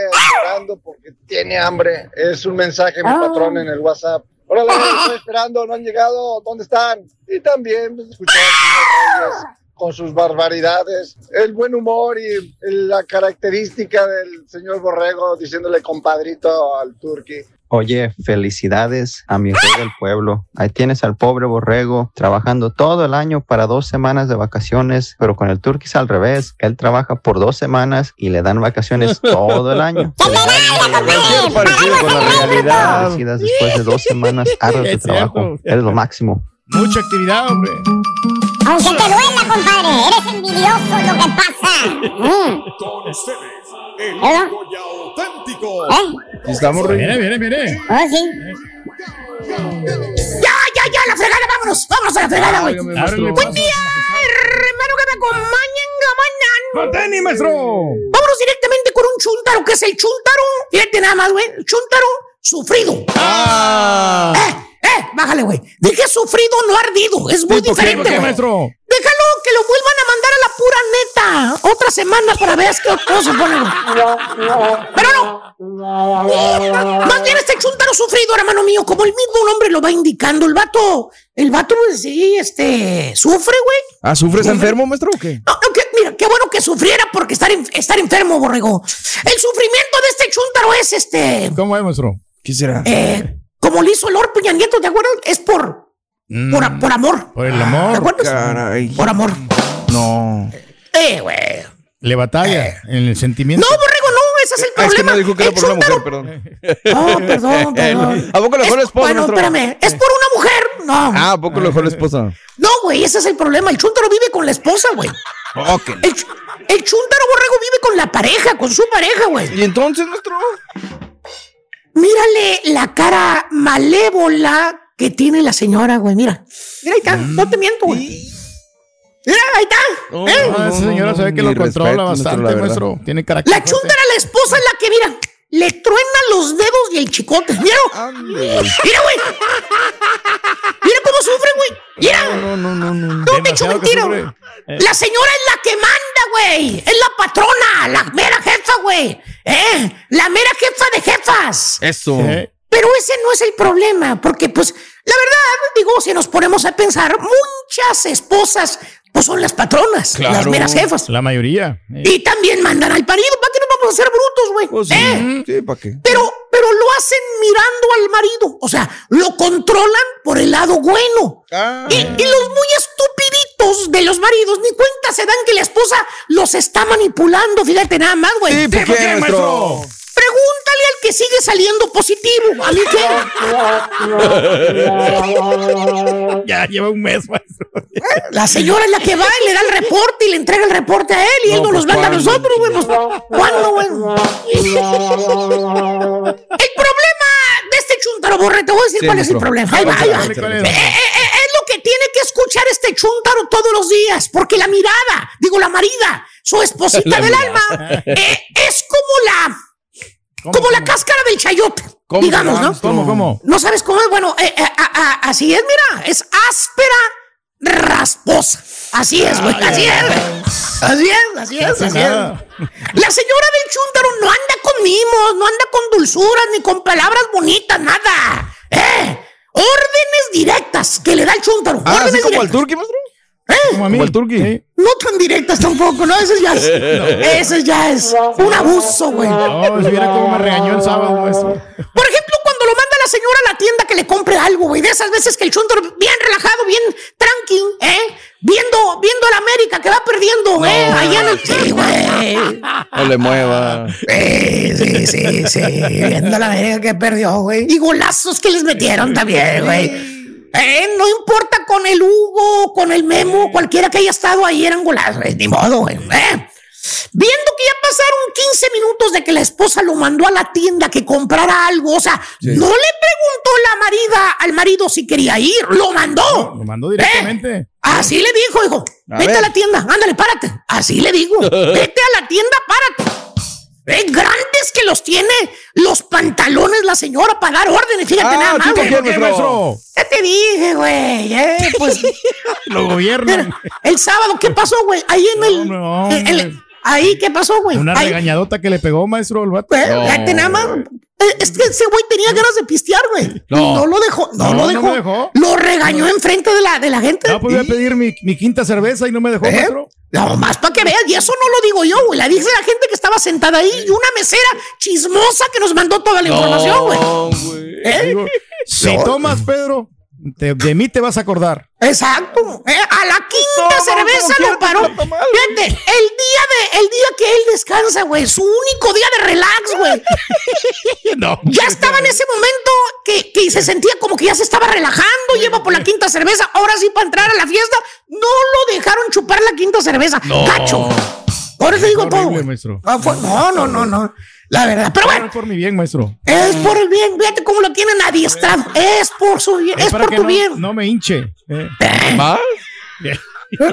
S15: llorando porque tiene hambre, es un mensaje mi ah. patrón en el WhatsApp. Hola, estoy esperando, no han llegado, ¿dónde están? Y también pues, escuchar a con sus barbaridades, el buen humor y la característica del señor Borrego diciéndole compadrito al turqui.
S17: Oye, felicidades a mi rey del pueblo. Ahí tienes al pobre borrego trabajando todo el año para dos semanas de vacaciones, pero con el turquís al revés. Él trabaja por dos semanas y le dan vacaciones [laughs] todo el año. con la realidad. Felicidades después de dos semanas [laughs] arduo de trabajo. Eres lo máximo.
S2: Mucha actividad, hombre.
S5: Aunque te duela, compadre, eres envidioso lo que pasa. Mm.
S6: Con ustedes, el único y auténtico. ¿Eh?
S2: Estamos Viene, viene, viene.
S5: Oh, sí.
S18: Ya, ya, ya, la fregada, vámonos, vámonos a la fregada, güey. Buen día, hermano, que me acompañen, gamanan.
S2: ¡Con tenis, maestro!
S18: Vámonos directamente con un chuntaro, que es el chuntaro. Fíjate nada más, güey, el chuntaro sufrido.
S2: ¡Ah!
S18: ¡Eh! ¡Eh! Bájale, güey. Dije sufrido, no ardido. Es muy diferente. ¿Por qué,
S2: maestro?
S18: Déjalo que lo vuelvan a mandar a la pura neta. Otra semana para ver qué otro se pone. Pero no. Más bien este chuntaro sufrido, hermano mío. Como el mismo nombre lo va indicando. El vato. El vato, pues, sí, este. Sufre, güey.
S2: Ah, ¿sufres enfermo, maestro, o qué?
S18: No, que, mira, qué bueno que sufriera porque estar, estar enfermo, borrego. El sufrimiento de este chuntaro es este.
S2: ¿Cómo es, maestro?
S18: ¿Qué será? Eh como le hizo Lord Peña Nieto, ¿te acuerdas? Es por, mm. por, por, amor.
S2: Por el amor. ¿Te acuerdas?
S18: Caray. Por amor.
S2: No.
S18: Eh, güey.
S2: Le batalla eh. en el sentimiento.
S18: No, borrego, no, ese es el problema.
S3: Es que no dijo que era por una mujer, perdón.
S18: Oh, perdón, [laughs] perdón.
S3: ¿A poco lo dejó la esposa?
S18: Bueno, espérame, es por una mujer, no.
S3: Ah, ¿a poco lo dejó la esposa?
S18: No, güey, ese es el problema. El chúntaro vive con la esposa, güey.
S3: Ok.
S18: El, el chúntaro borrego vive con la pareja, con su pareja, güey.
S3: ¿Y entonces, nuestro?
S18: Mírale la cara malévola que tiene la señora, güey. Mira. Mira, ahí está. No te miento, güey. Mira, ahí está.
S2: ¿eh? No, esa señora sabe que lo controla bastante, maestro. Tiene carácter.
S18: La chuntara, la esposa, es la que, mira, le truena los dedos y el chicote. Mira, mira, güey. Mira cómo sufre, güey. Mira.
S2: No, no, no, no.
S18: No te echo mentira, güey. La señora es la que manda, güey. Es la patrona, la mera jefa, güey. ¿Eh? La mera jefa de jefas.
S3: Eso.
S18: Pero ese no es el problema, porque pues la verdad, digo, si nos ponemos a pensar, muchas esposas pues son las patronas, las meras jefas.
S2: La mayoría.
S18: Y también mandan al marido. ¿Para qué nos vamos a hacer brutos, güey?
S3: Pues sí,
S18: ¿Eh?
S3: sí, ¿para qué?
S18: Pero, pero lo hacen mirando al marido. O sea, lo controlan por el lado bueno.
S3: Ah.
S18: y, y los muy estupiditos de los maridos ni cuenta se dan que la esposa los está manipulando. Fíjate nada más, güey.
S3: Sí, ¿por qué, maestro?
S18: Pregúntale al que sigue saliendo positivo. ¿A mí qué?
S2: ya lleva un mes, maestro.
S18: La señora es la que va y le da el reporte y le entrega el reporte a él y él no los manda a nosotros, güey. Pues, ¿Cuándo, güey? [laughs] el problema de este chuntaro, borre, te voy a decir
S3: Sí,
S18: cuál es el problema. Ahí va, ahí va. Tiene que escuchar este chuntaro todos los días, porque la mirada, digo la marida, su esposita [laughs]
S3: La
S18: del
S3: mirada.
S18: alma, [laughs] eh, es como la, como la cáscara del chayote,
S3: ¿Cómo,
S18: digamos, ¿no?
S2: ¿Cómo, cómo?
S18: ¿No sabes cómo es? Bueno, eh, eh, a- a- así es, mira, es áspera, rasposa. Así es, güey, así es, güey. Así es, así es, así es. La señora del chúntaro no anda con mimos, no anda con dulzuras, ni con palabras bonitas, nada. ¿Eh? Órdenes directas que le da el chúntaro.
S3: Ah, como al
S18: directas.
S3: turqui, maestro.
S18: ¿Eh?
S2: Como a mí.
S3: Como el turqui.
S18: No tan directas tampoco, ¿no? Eso ya es, [laughs] eso ya es un abuso, güey.
S2: No, si viera cómo me regañó el sábado, maestro.
S18: Por ejemplo, cuando lo manda la señora a la tienda que le compre algo, güey. De esas veces que el chúntaro bien relajado, bien tranqui, ¿eh? Viendo, viendo a la América que va perdiendo, ¿eh? Allá en el... Sí, güey.
S3: No le mueva.
S18: Sí, sí, sí, sí. Viendo a la América que perdió, güey. Y golazos que les metieron también, güey. Eh, no importa con el Hugo, con el Memo, cualquiera que haya estado ahí eran golazos. Ni modo, güey. Eh. Viendo que ya pasaron 15 minutos de que la esposa lo mandó a la tienda que comprara algo, o sea, no le preguntó la marida al marido si quería ir, lo mandó.
S2: Lo mandó directamente.
S18: Así le dijo, hijo.
S3: A
S18: vete
S3: ver.
S18: a la tienda, ándale, párate. Así le digo. [laughs] vete a la tienda, párate. Ve grandes que los tiene los pantalones la señora para dar órdenes. Fíjate
S3: Ah,
S18: nada más,
S3: ¿tipo
S18: güey. Ya te dije, güey. eh, pues, [laughs]
S2: Lo gobiernan.
S18: el sábado, ¿qué pasó, güey? Ahí en el.
S2: No.
S18: Ahí, ¿qué pasó, güey?
S2: Una
S18: Ahí-
S2: regañadota que le pegó, maestro, el vato.
S18: Eh, Fíjate nada más. Es que ese güey tenía ganas de pistear, güey.
S3: No.
S18: Y no lo dejó. No,
S2: No,
S18: lo dejó. Lo regañó enfrente de la, de la gente.
S2: No, pues voy a pedir mi, mi quinta cerveza y no me dejó,
S18: ¿Eh?
S2: maestro.
S18: No, más para que veas, y eso no lo digo yo, güey. La dice la gente que estaba sentada ahí y una mesera chismosa que nos mandó toda la información, güey.
S3: No, güey.
S18: ¿Eh?
S2: Si tomas, Pedro, te- de mí te vas a acordar.
S18: Exacto. ¿eh? A la quinta
S3: No,
S18: cerveza lo paró. Fíjate, el día de, el día que él descansa, güey, su único día de relax, güey. [laughs]
S2: No.
S18: Ya estaba en ese momento que, que se sentía como que ya se estaba relajando, lleva por la quinta cerveza. Ahora sí, para entrar a la fiesta, no lo dejaron chupar la quinta cerveza. Gacho. Por eso digo todo.
S2: Horrible,
S18: güey.
S2: maestro.
S18: Ah, fue- No, no, no, no. La verdad. Pero bueno,
S2: Es por mi bien, maestro.
S18: es por el bien. Fíjate cómo lo tienen adiestrado. Es por su bien. Es
S2: para
S18: por
S2: que
S18: tu
S2: no,
S18: bien.
S2: no me hinche. eh.
S3: ¿Más? [laughs]
S18: Oye,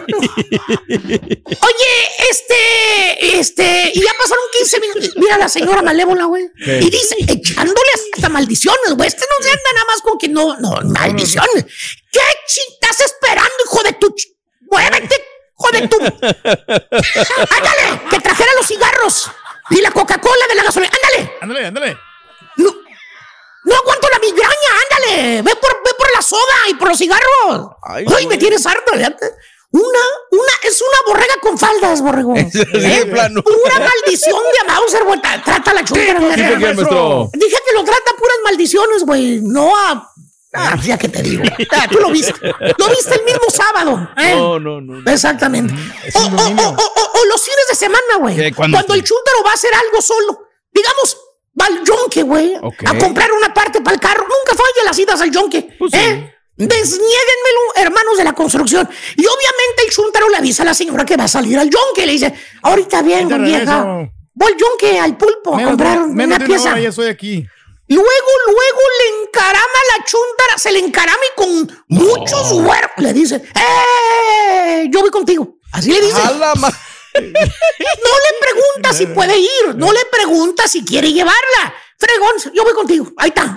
S18: este, este, y ya pasaron 15 minutos. Mira la señora malévola, güey. Y dice, echándole hasta maldiciones, güey. Este no se anda nada más con que no, no, maldiciones. ¿Qué chi- estás esperando, hijo de tu... ch- Muévete, hijo de tu... [laughs] Ándale, que trajera los cigarros y la Coca-Cola de la gasolina. Ándale.
S2: Ándale, ándale.
S18: No, no aguanto la migraña, ándale. Ve por, ve por la soda y por los cigarros.
S3: Ay,
S18: Ay, me tienes harto. Una, una, es una borrega con faldas, borrego. [laughs]
S3: Sí, de plano.
S18: Pura maldición de Mauser, güey. Tra- Trata la chúntara.
S3: ¿Sí?
S18: Dije que lo trata puras maldiciones, güey. No a. Ah, ya que te digo. [laughs] Ah, tú lo viste. Lo viste el mismo sábado. ¿eh?
S3: No, no, no. no.
S18: Exactamente. O, o- o- o- o los fines de semana, güey. Cuando el chúntaro va a hacer algo solo. Digamos, va al yonque, güey. A comprar una parte para el carro. Nunca falla las idas al yonque.
S3: Pues sí.
S18: ¿eh? Desniéguenmelo, hermanos de la construcción. Y obviamente el chúntaro le avisa a la señora que va a salir al yonque. Le dice, ahorita bien,
S2: Ahorita
S18: vieja. Voy al yonque, al pulpo, a
S2: Menos
S18: comprar
S2: de- menos
S18: una
S2: de
S18: pieza.
S2: hora ya estoy aquí.
S18: Luego, luego le encarama la chuntara, se le encarama y con muchos huercos le dice, ¡Eh! yo voy contigo. Así le dice. no le pregunta si puede ir, no le pregunta si quiere llevarla. Fregón, yo voy contigo. Ahí está.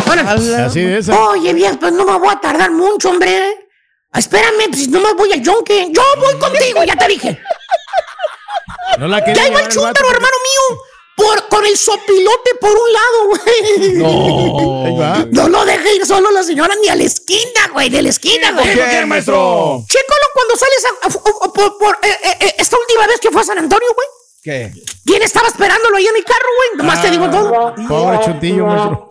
S2: Así es.
S18: Oye, bien, pues no me voy a tardar mucho, hombre. Espérame, pues no me voy al yonque. Yo voy contigo, ya te dije.
S2: No la
S18: ya iba el chúntaro, hermano. Por, con el sopilote por un lado, güey.
S2: No.
S18: no lo deje ir solo la señora ni a la esquina, güey. De la esquina, güey.
S2: ¿Por qué, maestro?
S18: Chécalo cuando sales a, por, eh, eh, eh, esta última vez que fue a San Antonio, güey.
S2: ¿Qué?
S18: ¿Quién estaba esperándolo ahí en el carro, güey? Nomás te digo todo.
S2: Pobre chuntillo, maestro. [laughs]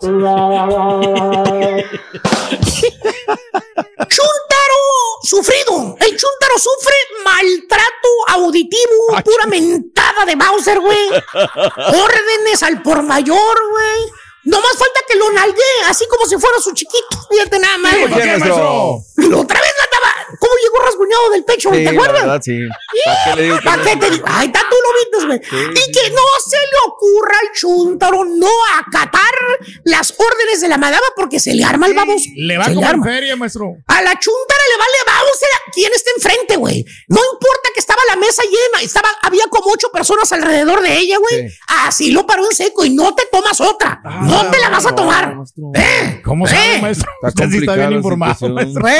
S18: Chuntaro sufrido. El Chuntaro sufre maltrato auditivo, pura mentada de Bowser, güey. [laughs] Órdenes al por mayor, güey. No más falta que lo nalgue, así como si fuera su chiquito. Fíjate nada más.
S2: ¿Por qué, maestro?
S18: Otra vez la estaba. ¿Cómo llegó rasguñado del pecho?
S3: Sí,
S18: ¿Te acuerdas?
S3: la verdad, sí.
S18: ¿Para qué,
S3: qué le digo que
S18: ¿Para
S3: no?
S18: qué te digo? Ahí está, tú lo viste, güey. y que no se le ocurra al chuntaro no acatar las órdenes de la madama porque se le arma el baboso.
S2: Le va
S18: Se
S2: como en
S18: arma.
S2: feria, maestro.
S18: A la chuntara le vale vamos a quién está enfrente, güey. No importa que estaba la mesa llena, estaba, había como ocho personas alrededor de ella, güey. Así lo paró en seco y no te tomas otra. no te la vas a tomar. ¿Eh?
S2: ¿Cómo
S18: ¿Eh?
S2: sabe, maestro?
S3: Está
S2: Usted sí está bien informado, maestro.
S18: Güey,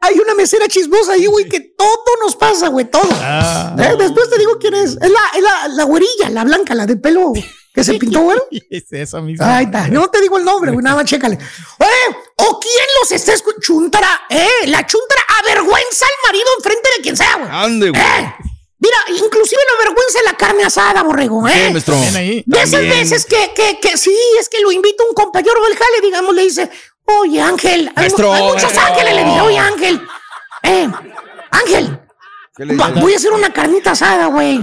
S18: hay una mesera chismosa ahí, güey, que todo nos pasa, güey, todo.
S2: Ah.
S18: Eh, Después te digo quién es. Es la, es la, la güerilla, la blanca, la de pelo que se pintó, güey. [laughs]
S2: Es esa misma.
S18: Ahí está. No te digo el nombre, güey. Nada más chécale. Eh, o quién los está escuchando. Chuntara, eh. La chuntara avergüenza al marido enfrente de quien sea, güey.
S3: Ande, güey.
S18: Eh. Mira, inclusive lo avergüenza la carne asada, borrego, eh.
S2: Ahí.
S18: De esas veces que, que, que sí, es que lo invita un compañero del jale, digamos, le dice, oye, Ángel, hay,
S3: Maestro,
S18: hay muchos
S3: maestro.
S18: ángeles, le dice, oye, Ángel, eh, Ángel, voy a hacer una carnita asada, güey.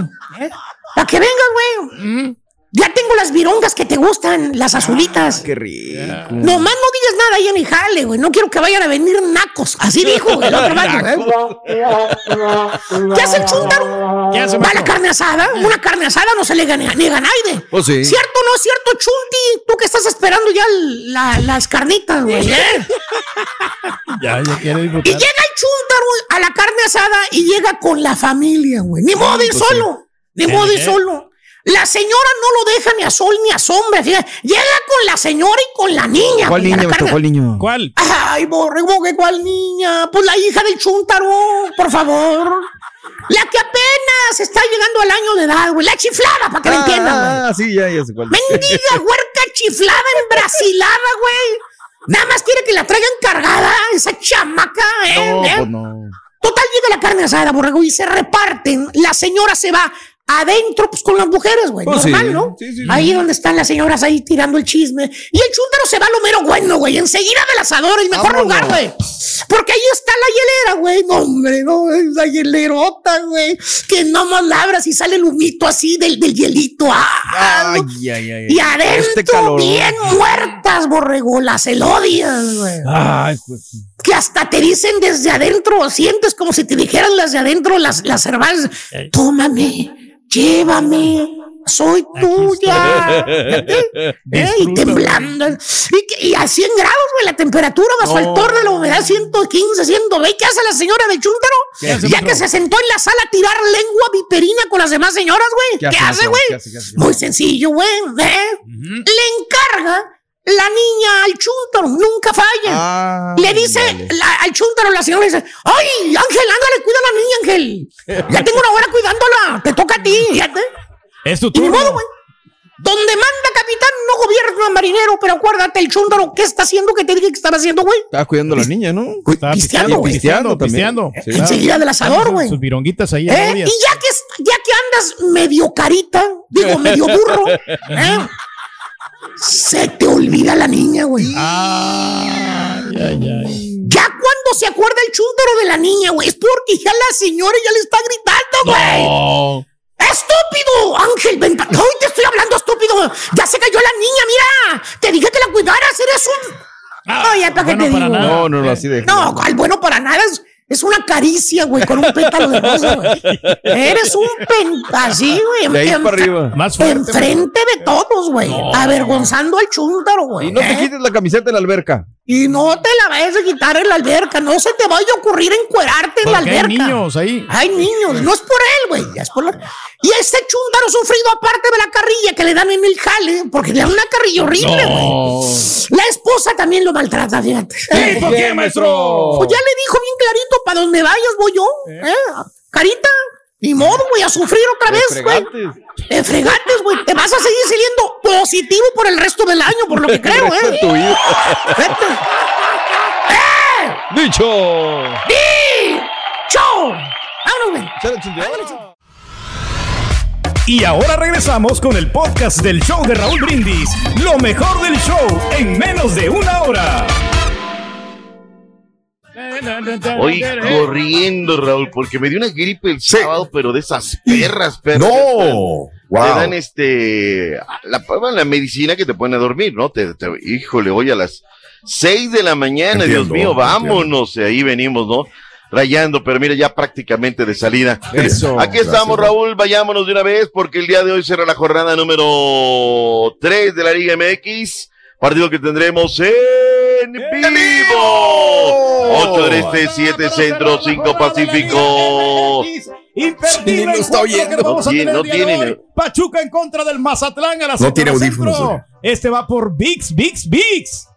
S18: Para que vengas, güey. Ya tengo las virongas que te gustan, las azulitas.
S3: Qué rico.
S18: Nomás no digas nada ahí en el jale, güey. No quiero que vayan a venir nacos. Así dijo el otro vato, ¿eh? ¿Qué hace el chúntaro?
S2: ¿Qué hace,
S18: Va la carne asada. Una carne asada no se le gana- niega nadie.
S3: Pues sí.
S18: ¿Cierto o no es cierto, Chunti? Tú que estás esperando ya la- las carnitas, güey. ¿eh? [laughs]
S2: Ya, ya quiere
S18: Y
S2: disfrutar.
S18: llega el chúntaro a la carne asada y llega con la familia, güey. Ni modo ir solo. Ni modo ir
S2: ¿Eh?
S18: solo. La señora no lo deja ni a sol ni a sombra. fíjate. Llega con la señora y con la niña.
S3: ¿Cuál niña, ¿Cuál niño?
S2: ¿Cuál?
S18: Ay, borrego, ¿qué cuál niña? Pues la hija del chúntaro, por favor. La que apenas está llegando al año de edad, güey. La chiflada, para que la entiendan, güey.
S3: Ah, sí, ya, ya sé cuál.
S18: Mendiga [laughs] huerca chiflada, embrasilada, güey. Nada más quiere que la traigan cargada, esa chamaca, ¿eh?
S3: No,
S18: ¿Eh?
S3: pues no.
S18: Total, llega la carne asada, borrego, y se reparten. La señora se va adentro, pues con las mujeres, güey.
S3: Pues
S18: Normal,
S3: sí,
S18: ¿no?
S3: sí, sí, sí.
S18: ahí donde están las señoras ahí tirando el chisme. Y el chúntaro se va a lo mero bueno, güey. Enseguida del asador, el mejor
S3: Vámonos.
S18: lugar, güey. Porque ahí está la hielera, güey. No, hombre, no, es la hielerota, güey. Que nomás la abras y sale el humito así del, del hielito. Ah,
S3: Ay,
S18: no.
S3: ay, ay.
S18: Y adentro,
S3: Este calor.
S18: bien muertas, borrego, las elodias, güey.
S3: Ay, pues.
S18: Que hasta te dicen desde adentro, sientes como si te dijeran las de adentro, las, las cervezas. Tómame, llévame, soy tuya. ¿Eh? [laughs] Y temblando. Y, a 100 grados, güey, la temperatura bajo el torno de la humedad 115, 120. ¿Qué hace la señora chúntaro?
S3: ¿Qué hace,
S18: Ya que se sentó en la sala a tirar lengua viperina con las demás señoras, güey. ¿Qué, hace, güey? Muy sencillo, güey. ¿eh? Le encarga la niña al chúntaro, nunca falla.
S3: Ah,
S18: le dice la- al chúntaro, la señora le dice, ¡Ay, Ángel, ándale, cuida a la niña, Ángel! Ya tengo una hora cuidándola, te toca a ti, fíjate.
S2: Es tu
S18: Y modo, güey. Donde manda capitán, no gobierna marinero, pero acuérdate, el chúntaro, ¿qué está haciendo? ¿Qué te dije que estaba haciendo, güey?
S3: Estaba cuidando a la niña, ¿no?
S2: Estaba
S18: pisteando,
S2: pisteando,
S18: güey.
S2: pisteando,
S3: Pisteando
S2: pisteando.
S3: también.
S18: Enseguida del asador, güey.
S2: Sus vironguitas ahí.
S18: ¿Eh? Y ya que, ya que andas medio carita, digo, medio burro, [laughs] ¿eh? Se te olvida la niña, güey.
S2: Ay, ay, ay.
S18: Ya cuando se acuerda el chúntaro de la niña, güey, es porque ya la señora ya le está gritando, güey.
S2: No.
S18: ¡Estúpido! Ángel, ven ¡Ay, te estoy hablando, estúpido! ¡Ya se cayó la niña, mira! Te dije que la cuidaras, eres un...
S2: Ah,
S18: ya, ¿para qué
S2: bueno
S18: te
S2: para
S18: digo?
S2: nada.
S3: No, no, no, así de.
S18: No, ¿cuál bueno para nada? Es, Es una caricia, güey, con un pétalo de rosa, güey. Eres un pentasí, güey.
S19: De ahí para arriba.
S18: Más fuerte, Enfrente de todos, güey. avergonzando al chúntaro, güey.
S19: Y no te
S18: ¿eh?
S19: quites la camiseta en la alberca.
S18: Y no te la vayas a quitar en la alberca. No se te vaya a ocurrir encuerarte en la alberca.
S2: Hay niños ahí.
S18: Hay niños. No es por él, güey. Es por la... Y este chúntaro sufrido, aparte de la carrilla que le dan en el jale, porque le dan una carrilla horrible, güey. La esposa también lo maltrata, fíjate.
S2: ¿Por qué, maestro?
S18: Pues ya le dijo bien clarito, para donde vayas voy yo. ¿eh? Carita, ni modo, güey, a sufrir otra vez, güey. Te fregates, güey. Te vas a seguir saliendo positivo por el resto del año, por lo que creo, [laughs] ¿eh?
S19: tu vida.
S18: Vete. ¡Eh!
S19: ¡Dicho!
S18: ¡Dicho! Vámonos, güey.
S6: Y ahora regresamos con el podcast del show de Raúl Brindis. Lo mejor del show en menos de una hora.
S20: Hoy corriendo, Raúl, porque me dio una gripe el sábado, pero de esas perras, perras.
S1: No,
S20: perras.
S1: wow.
S20: Te dan este, la, la medicina que te pone a dormir, ¿no? Te, te- híjole, hoy a las seis de la mañana,
S1: Entiendo,
S20: Dios mío, vámonos, ahí venimos, ¿no? Rayando, pero mira, ya prácticamente de salida.
S19: Eso.
S20: Aquí estamos,
S1: Gracias,
S20: Raúl, vayámonos de una vez, porque el día de hoy será la jornada número 3 de la Liga MX, partido que tendremos en vivo. 8 del Este, 7 Centro, 5 Pacífico.
S2: Imperdible
S19: no
S2: el
S19: está oyendo.
S2: que vamos a
S20: No tiene-
S2: tener
S20: no
S2: de
S20: tiene-
S2: hoy. Pachuca en contra del Mazatlán a las
S1: No tiene audífonos,
S2: centro.
S1: eh.
S2: Este va por VIX, VIX, VIX.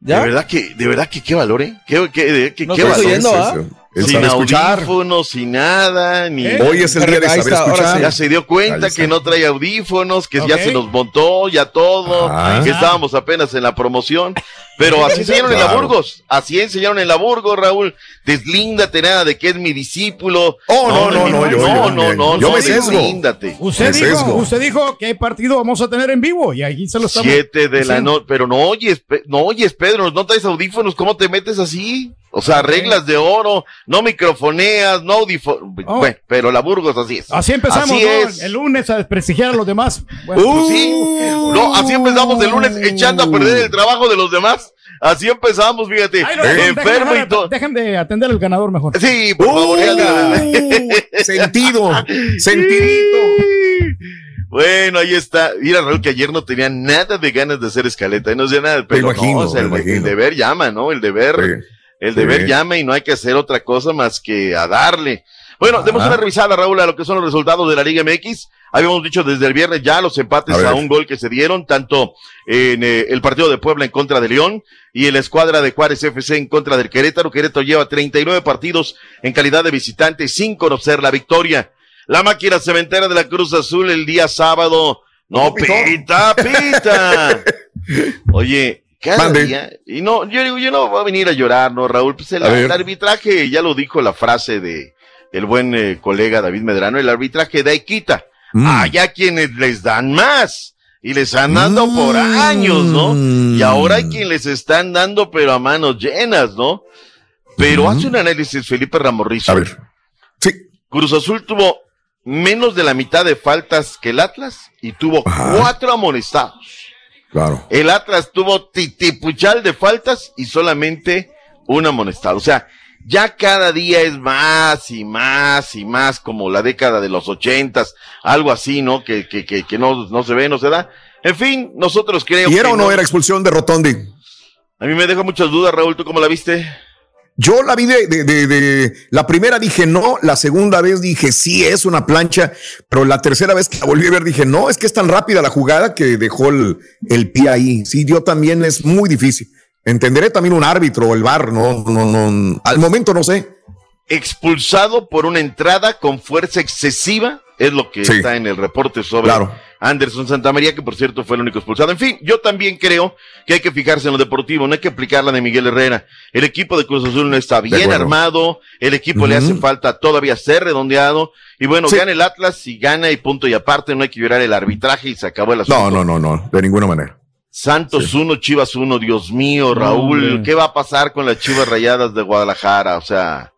S20: De
S19: ¿Ya?
S20: verdad que, de verdad que qué valor, ¿eh? Qué, qué, de- qué,
S19: No
S20: qué valor.
S19: oyendo, ¿ah?
S1: El
S20: Sin
S1: sabe escuchar.
S20: audífonos, sin nada, ni...
S2: ¿Eh?
S1: Hoy es el día de saber
S19: está, ahora
S1: escuchar.
S20: Ya se dio cuenta que no trae audífonos, que ya se nos montó, ya todo,
S1: Ajá.
S20: que estábamos apenas en la promoción. Pero así enseñaron en la
S1: Claro.
S20: Burgos, así enseñaron en la Burgos, Raúl. Deslíndate nada de que es mi discípulo.
S1: Oh, no, no, no, yo-
S20: no,
S1: yo-
S20: no, no,
S1: yo
S20: no,
S1: me sesgo.
S20: deslíndate.
S2: Usted
S1: Me
S2: dijo, usted dijo que partido vamos a tener en vivo y ahí se lo estamos.
S20: Siete de la noche, pero no oyes, no oyes, Pedro, no traes audífonos, ¿cómo te metes así? O sea, reglas de oro, no microfoneas, no audífonos.
S2: Oh.
S20: Bueno, pero la Burgos así es.
S2: Así empezamos
S20: Así
S2: ¿no?
S20: es.
S2: el lunes a desprestigiar a los demás. Bueno,
S20: Pues sí. No, así empezamos el lunes echando a perder el trabajo de los demás. Así empezamos, fíjate.
S2: Ay, no, dejen-
S20: enfermo
S2: dejen-
S20: y todo.
S2: Dejen de atender al ganador mejor.
S20: Sí, por favor.
S1: Uh, [laughs] sentido, sentidito.
S20: Bueno, ahí está. Mira, Raúl, que ayer no tenía nada de ganas de hacer escaleta. No sé nada, pero
S1: imagino,
S20: no, o sea,
S1: me
S20: el, deber llama, ¿no? El deber,
S1: Sí.
S20: El deber
S1: Sí.
S20: llama y no hay que hacer otra cosa más que a darle. Bueno,
S1: Ajá.
S20: demos una revisada, Raúl, a lo que son los resultados de la Liga MX. Habíamos dicho desde el viernes ya los empates
S1: A
S20: un gol que se dieron, tanto en eh, el partido de Puebla en contra de León y en la escuadra de Juárez FC en contra del Querétaro. Querétaro lleva 39 partidos en calidad de visitante sin conocer la victoria. La máquina cementera de la Cruz Azul el día sábado. No, pita, pita. [laughs] Oye, cada
S1: Mande.
S20: día, y no, yo digo, yo no voy a venir a llorar, ¿no, Raúl? Pues el, arbitraje, ya lo dijo la frase de el buen eh, colega David Medrano, el arbitraje da y quita.
S1: Mm.
S20: Allá quienes les dan más. Y les han dado por
S1: Mm.
S20: años, ¿no? Y ahora hay quien les están dando, pero a manos llenas, ¿no? Pero hace un análisis Felipe Ramorrizo.
S1: A ver. Sí.
S20: Cruz Azul tuvo menos de la mitad de faltas que el Atlas y tuvo
S1: Ajá.
S20: cuatro amonestados.
S1: Claro.
S20: El Atlas tuvo titipuchal de faltas y solamente un amonestado. O sea, ya cada día es más y más y más como la década de los ochentas, algo así, ¿no? Que, que, que, que no, no se ve, no se da. En fin, nosotros creemos
S1: ¿Y era
S20: que
S1: o no era expulsión de Rotondi?
S20: A mí me deja muchas dudas, Raúl, ¿tú cómo la viste?
S1: Yo la vi de, de, la primera dije no, la segunda vez dije sí es una plancha, pero la tercera vez que la volví a ver dije no, es que es tan rápida la jugada que dejó el, el pie ahí. Sí, yo también es muy difícil. Entenderé también un árbitro o el bar, no, no, no, al momento no sé.
S20: Expulsado por una entrada con fuerza excesiva, es lo que
S1: Sí.
S20: está en el reporte sobre
S1: Claro.
S20: Anderson Santamaría, que por cierto fue el único expulsado. En fin, yo también creo que hay que fijarse en lo deportivo, no hay que aplicar la de Miguel Herrera. El equipo de Cruz Azul no está bien armado, el equipo le hace falta todavía ser redondeado, y bueno,
S1: Sí.
S20: gana el Atlas y gana y punto y aparte, no hay que llorar el arbitraje y se acabó el
S1: No,
S20: asunto.
S1: no, no, no, de ninguna manera.
S20: Santos uno, Chivas uno, Dios mío, Raúl. ¿qué va a pasar con las Chivas Rayadas de Guadalajara? O sea,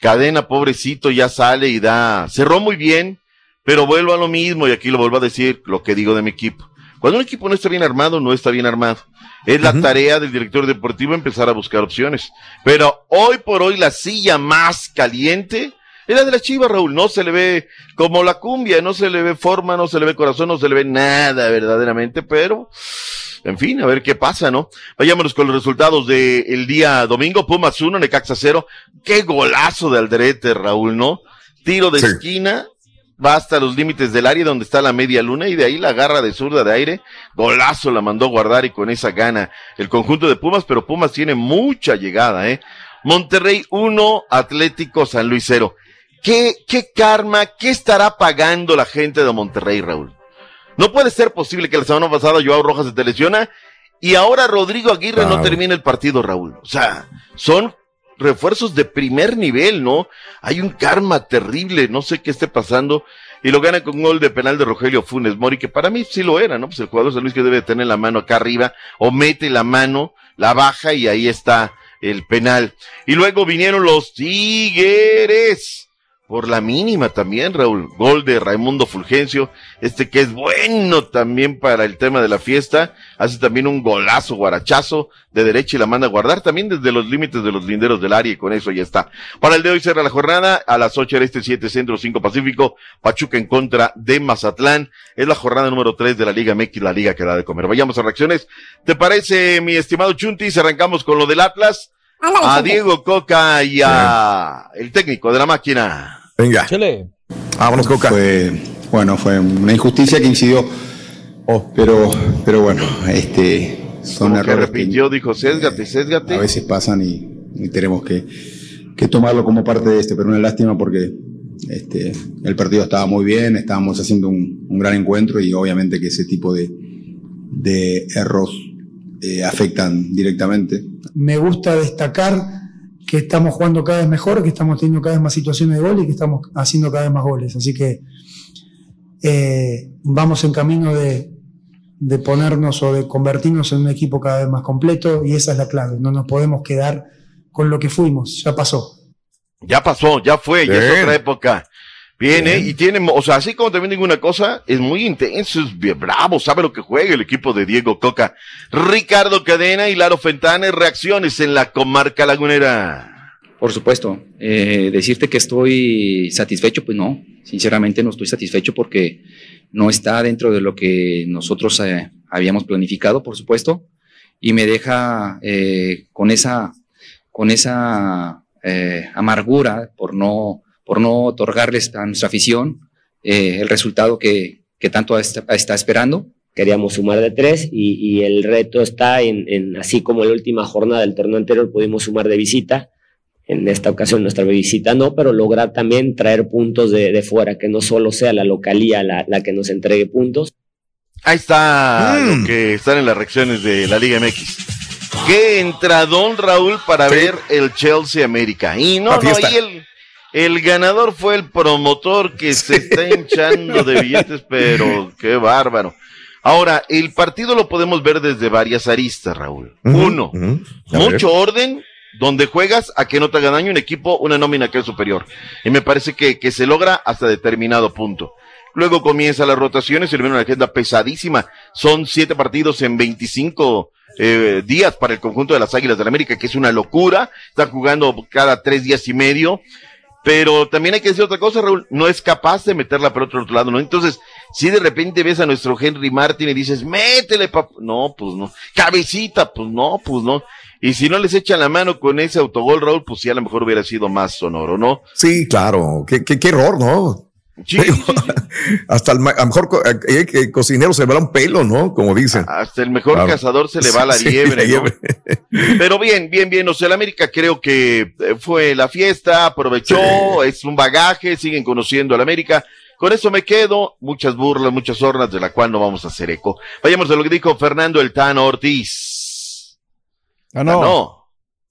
S20: Cadena, pobrecito, ya sale y da, cerró muy bien, pero vuelvo a lo mismo y aquí lo vuelvo a decir, lo que digo de mi equipo. Cuando un equipo no está bien armado, no está bien armado. Es la tarea del director deportivo empezar a buscar opciones. Pero hoy por hoy la silla más caliente es la de la Chivas, Raúl. No se le ve como la cumbia, no se le ve forma, no se le ve corazón, no se le ve nada verdaderamente, pero en fin, a ver qué pasa, ¿no? Vayámonos con los resultados del día domingo. Pumas 1, Necaxa 0. Qué golazo de Alderete, Raúl, ¿no? Tiro de esquina, va hasta los límites del área donde está la media luna y de ahí la garra de zurda de aire, golazo la mandó guardar y con esa gana el conjunto de Pumas, pero Pumas tiene mucha llegada, ¿eh? Monterrey 1, Atlético San Luis 0. ¿Qué, qué karma, qué estará pagando la gente de Monterrey, Raúl? No puede ser posible que la semana pasada Joao Rojas se te lesiona y ahora Rodrigo Aguirre no termine el partido, Raúl. O sea, son refuerzos de primer nivel, ¿no? Hay un karma terrible, no sé qué esté pasando. Y lo gana con un gol de penal de Rogelio Funes Mori, que para mí sí lo era, ¿no? Pues el jugador de Luis que debe tener la mano acá arriba, o mete la mano, la baja y ahí está el penal. Y luego vinieron los Tigres por la mínima también, Raúl. Gol de Raimundo Fulgencio, este que es bueno también para el tema de la fiesta. Hace también un golazo, guarachazo de derecha y la manda a guardar también desde los límites de los linderos del área y con eso ya está. Para el de hoy cerra la jornada a las 8 del este, 7 centro, 5 pacífico. Pachuca en contra de Mazatlán. Es la jornada número 3 de la Liga MX, la liga que da de comer. Vayamos a reacciones. ¿Te parece, mi estimado Chuntis? Arrancamos con lo del Atlas. a Diego Coca y a el técnico de la máquina.
S1: Venga. Chile. Vámonos, Coca.
S21: Fue, bueno, fue una injusticia que incidió. Oh. Pero, pero bueno, este, son errores.
S20: Que repitió, dijo, sésgate, sésgate.
S21: A veces pasan y, tenemos que, que, tomarlo como parte de este, pero una lástima porque este, el partido estaba muy bien, estábamos haciendo un, un gran encuentro y obviamente que ese tipo de, de errores eh, afectan directamente.
S22: Me gusta destacar que estamos jugando cada vez mejor, que estamos teniendo cada vez más situaciones de gol y que estamos haciendo cada vez más goles. Así que eh, vamos en camino de, ponernos o de convertirnos en un equipo cada vez más completo y esa es la clave. No nos podemos quedar con lo que fuimos, ya pasó.
S20: Ya pasó, ya fue, ya es otra época. Viene y tiene, o sea, así como también digo una cosa, es muy intenso, es bien bravo, sabe lo que juega el equipo de Diego Coca. Ricardo Cadena y Laro Fentanes, reacciones en la comarca lagunera.
S23: Por supuesto, eh, decirte que estoy satisfecho, pues no, sinceramente no estoy satisfecho porque no está dentro de lo que nosotros eh, habíamos planificado, por supuesto, y me deja eh, con esa, con esa amargura por no por no otorgarles a nuestra afición eh, el resultado que, que tanto está, está, esperando.
S24: Queríamos sumar de tres y, y el reto está en, en, así como en la última jornada del torneo anterior pudimos sumar de visita, en esta ocasión nuestra visita no, pero lograr también traer puntos de, de fuera, que no solo sea la localía la, la que nos entregue puntos.
S20: Ahí está mm. lo que están en las reacciones de la Liga MX. Qué entradón, Raúl, para ver el Chelsea América. Y no, no, y el, el ganador fue el promotor que se está hinchando de billetes, pero [laughs] qué bárbaro. Ahora, el partido lo podemos ver desde varias aristas, Raúl. Uno, mucho orden, donde juegas a que no te haga daño un equipo, una nómina que es superior. Y me parece que, que se logra hasta determinado punto. Luego comienza las rotaciones y viene una agenda pesadísima. Son siete partidos en 25 eh, días para el conjunto de las Águilas del la América, que es una locura. Están jugando cada tres días y medio. Pero también hay que decir otra cosa, Raúl, no es capaz de meterla por otro lado, ¿no? Entonces, si de repente ves a nuestro Henry Martin y dices, métele, papá, no, pues no, cabecita, pues no, pues no. Y si no les echan la mano con ese autogol, Raúl, pues sí, a lo mejor hubiera sido más sonoro, ¿no?
S1: Sí, claro, qué, qué, qué error, ¿no? [laughs] Hasta el, a lo mejor el, eh, cocinero se le va un pelo, ¿no? Como dicen.
S20: Hasta el mejor cazador se le va la [laughs] liebre. [laughs] Pero bien, bien, bien. O sea, el América creo que eh, fue la fiesta, aprovechó, es un bagaje, siguen conociendo al América. Con eso me quedo. Muchas burlas, muchas hornas de la cual no vamos a hacer eco. Vayamos a lo que dijo Fernando El Tano Ortiz.
S25: Ah, no.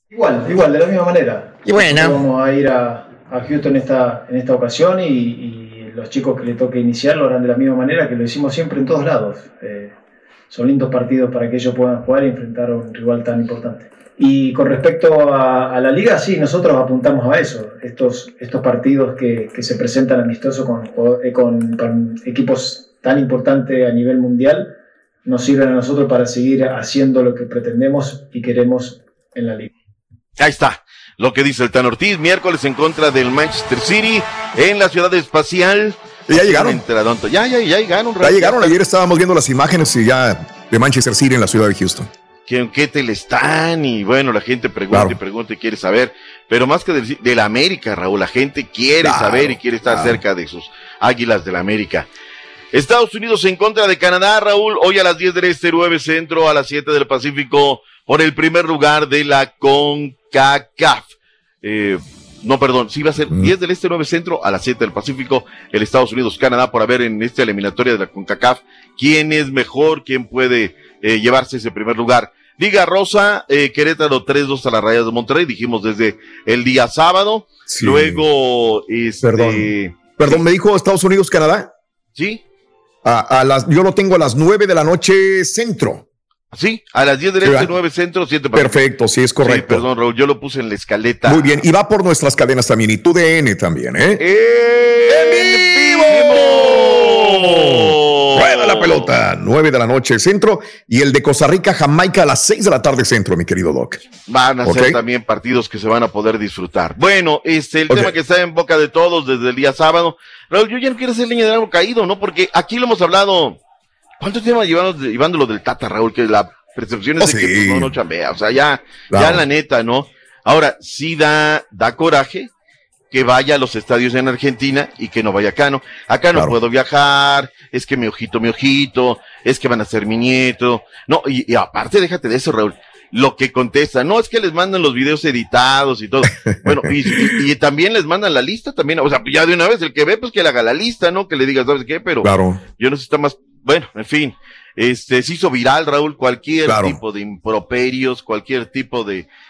S25: Igual, igual, de la misma manera.
S18: Y bueno.
S25: Vamos a ir a, a Houston esta, en esta ocasión y los chicos que le toque iniciar lo harán de la misma manera que lo hicimos siempre en todos lados. Eh, son lindos partidos para que ellos puedan jugar y enfrentar a un rival tan importante. Y con respecto a, la liga, sí, nosotros apuntamos a eso. Estos, estos partidos que, se presentan amistosos con, eh, con, equipos tan importantes a nivel mundial, nos sirven a nosotros para seguir haciendo lo que pretendemos y queremos en la liga.
S20: Ahí está lo que dice el Tan Ortiz, miércoles en contra del Manchester City en la ciudad espacial.
S1: ya llegaron.
S20: Ya, ya, ya llegaron.
S1: Ya llegaron, ayer estábamos viendo las imágenes y ya de Manchester City en la ciudad de Houston.
S20: ¿Qué, qué te le están? Y bueno, la gente pregunta y pregunta y quiere saber. Pero más que de, la América, Raúl, la gente quiere saber y quiere estar cerca de sus águilas de la América. Estados Unidos en contra de Canadá, Raúl, hoy a las 10 del Este, 9 Centro, a las 7 del Pacífico, por el primer lugar de la CONCACAF. Eh, no, perdón, sí va a ser 10 mm. del Este, 9 Centro, a las 7 del Pacífico, el Estados Unidos, Canadá, por haber en esta eliminatoria de la CONCACAF, quién es mejor, quién puede eh, llevarse ese primer lugar. Liga Rosa, eh, Querétaro 3-2 a las rayas de Monterrey, dijimos desde el día sábado. Luego, este,
S1: Perdón, perdón, me dijo Estados Unidos, Canadá.
S20: Sí.
S1: A, las, yo lo tengo a las 9 de la noche centro.
S20: Sí, a las 10 de la noche, 9 centro, 7
S1: Perfecto, sí, es correcto.
S20: perdón, Raúl, yo lo puse en la escaleta.
S1: Muy bien, y va por nuestras cadenas también, y tu DN también, ¿eh?
S20: ¡En vivo!
S1: Rueda la pelota, 9 de la noche centro, y el de Costa Rica, Jamaica a las 6 de la tarde centro, mi querido Doc.
S20: Van a ser también partidos que se van a poder disfrutar. Bueno, este, el tema que está en boca de todos desde el día sábado. Raúl, yo ya no quiero ser leña de algo caído, ¿no? Porque aquí lo hemos hablado ¿Cuánto tiempo llevando lo del Tata, Raúl? Que la percepción es oh, de que pues, no, no chambea. O sea, ya, ya la neta, ¿no? Ahora, sí da, da coraje que vaya a los estadios en Argentina y que no vaya acá, ¿no? Acá no puedo viajar, es que mi ojito, mi ojito, es que van a ser mi nieto. No, y, aparte, déjate de eso, Raúl. Lo que contesta, no es que les mandan los videos editados y todo. [laughs] Bueno, y, también les mandan la lista también. O sea, ya de una vez, el que ve, pues que le haga la lista, ¿no? Que le diga, ¿sabes qué? Pero
S1: claro.
S20: yo no sé si está más bueno, en fin, este se hizo viral, Raúl, cualquier tipo de improperios, cualquier tipo de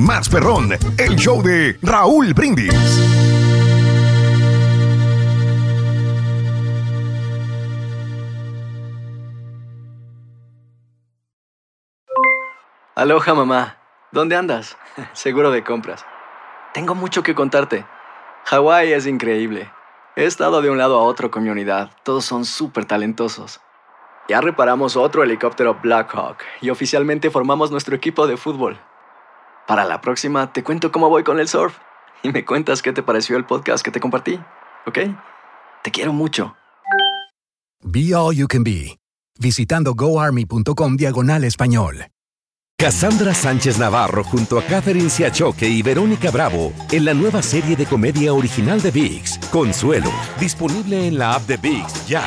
S1: más perrón, el show de Raúl Brindis.
S8: Aloha mamá, ¿dónde andas? [laughs] Seguro de compras. Tengo mucho que contarte. Hawái es increíble. He estado de un lado a otro con mi unidad. Todos son súper talentosos. Ya reparamos otro helicóptero Blackhawk y oficialmente formamos nuestro equipo de fútbol. Para la próxima te cuento cómo voy con el surf y me cuentas qué te pareció el podcast que te compartí, ¿ok? Te quiero mucho.
S14: Be All You Can Be, visitando goarmy.com diagonal español.
S7: Cassandra Sánchez Navarro junto a Catherine Siachoque y Verónica Bravo en la nueva serie de comedia original de VIX, Consuelo, disponible en la app de VIX ya.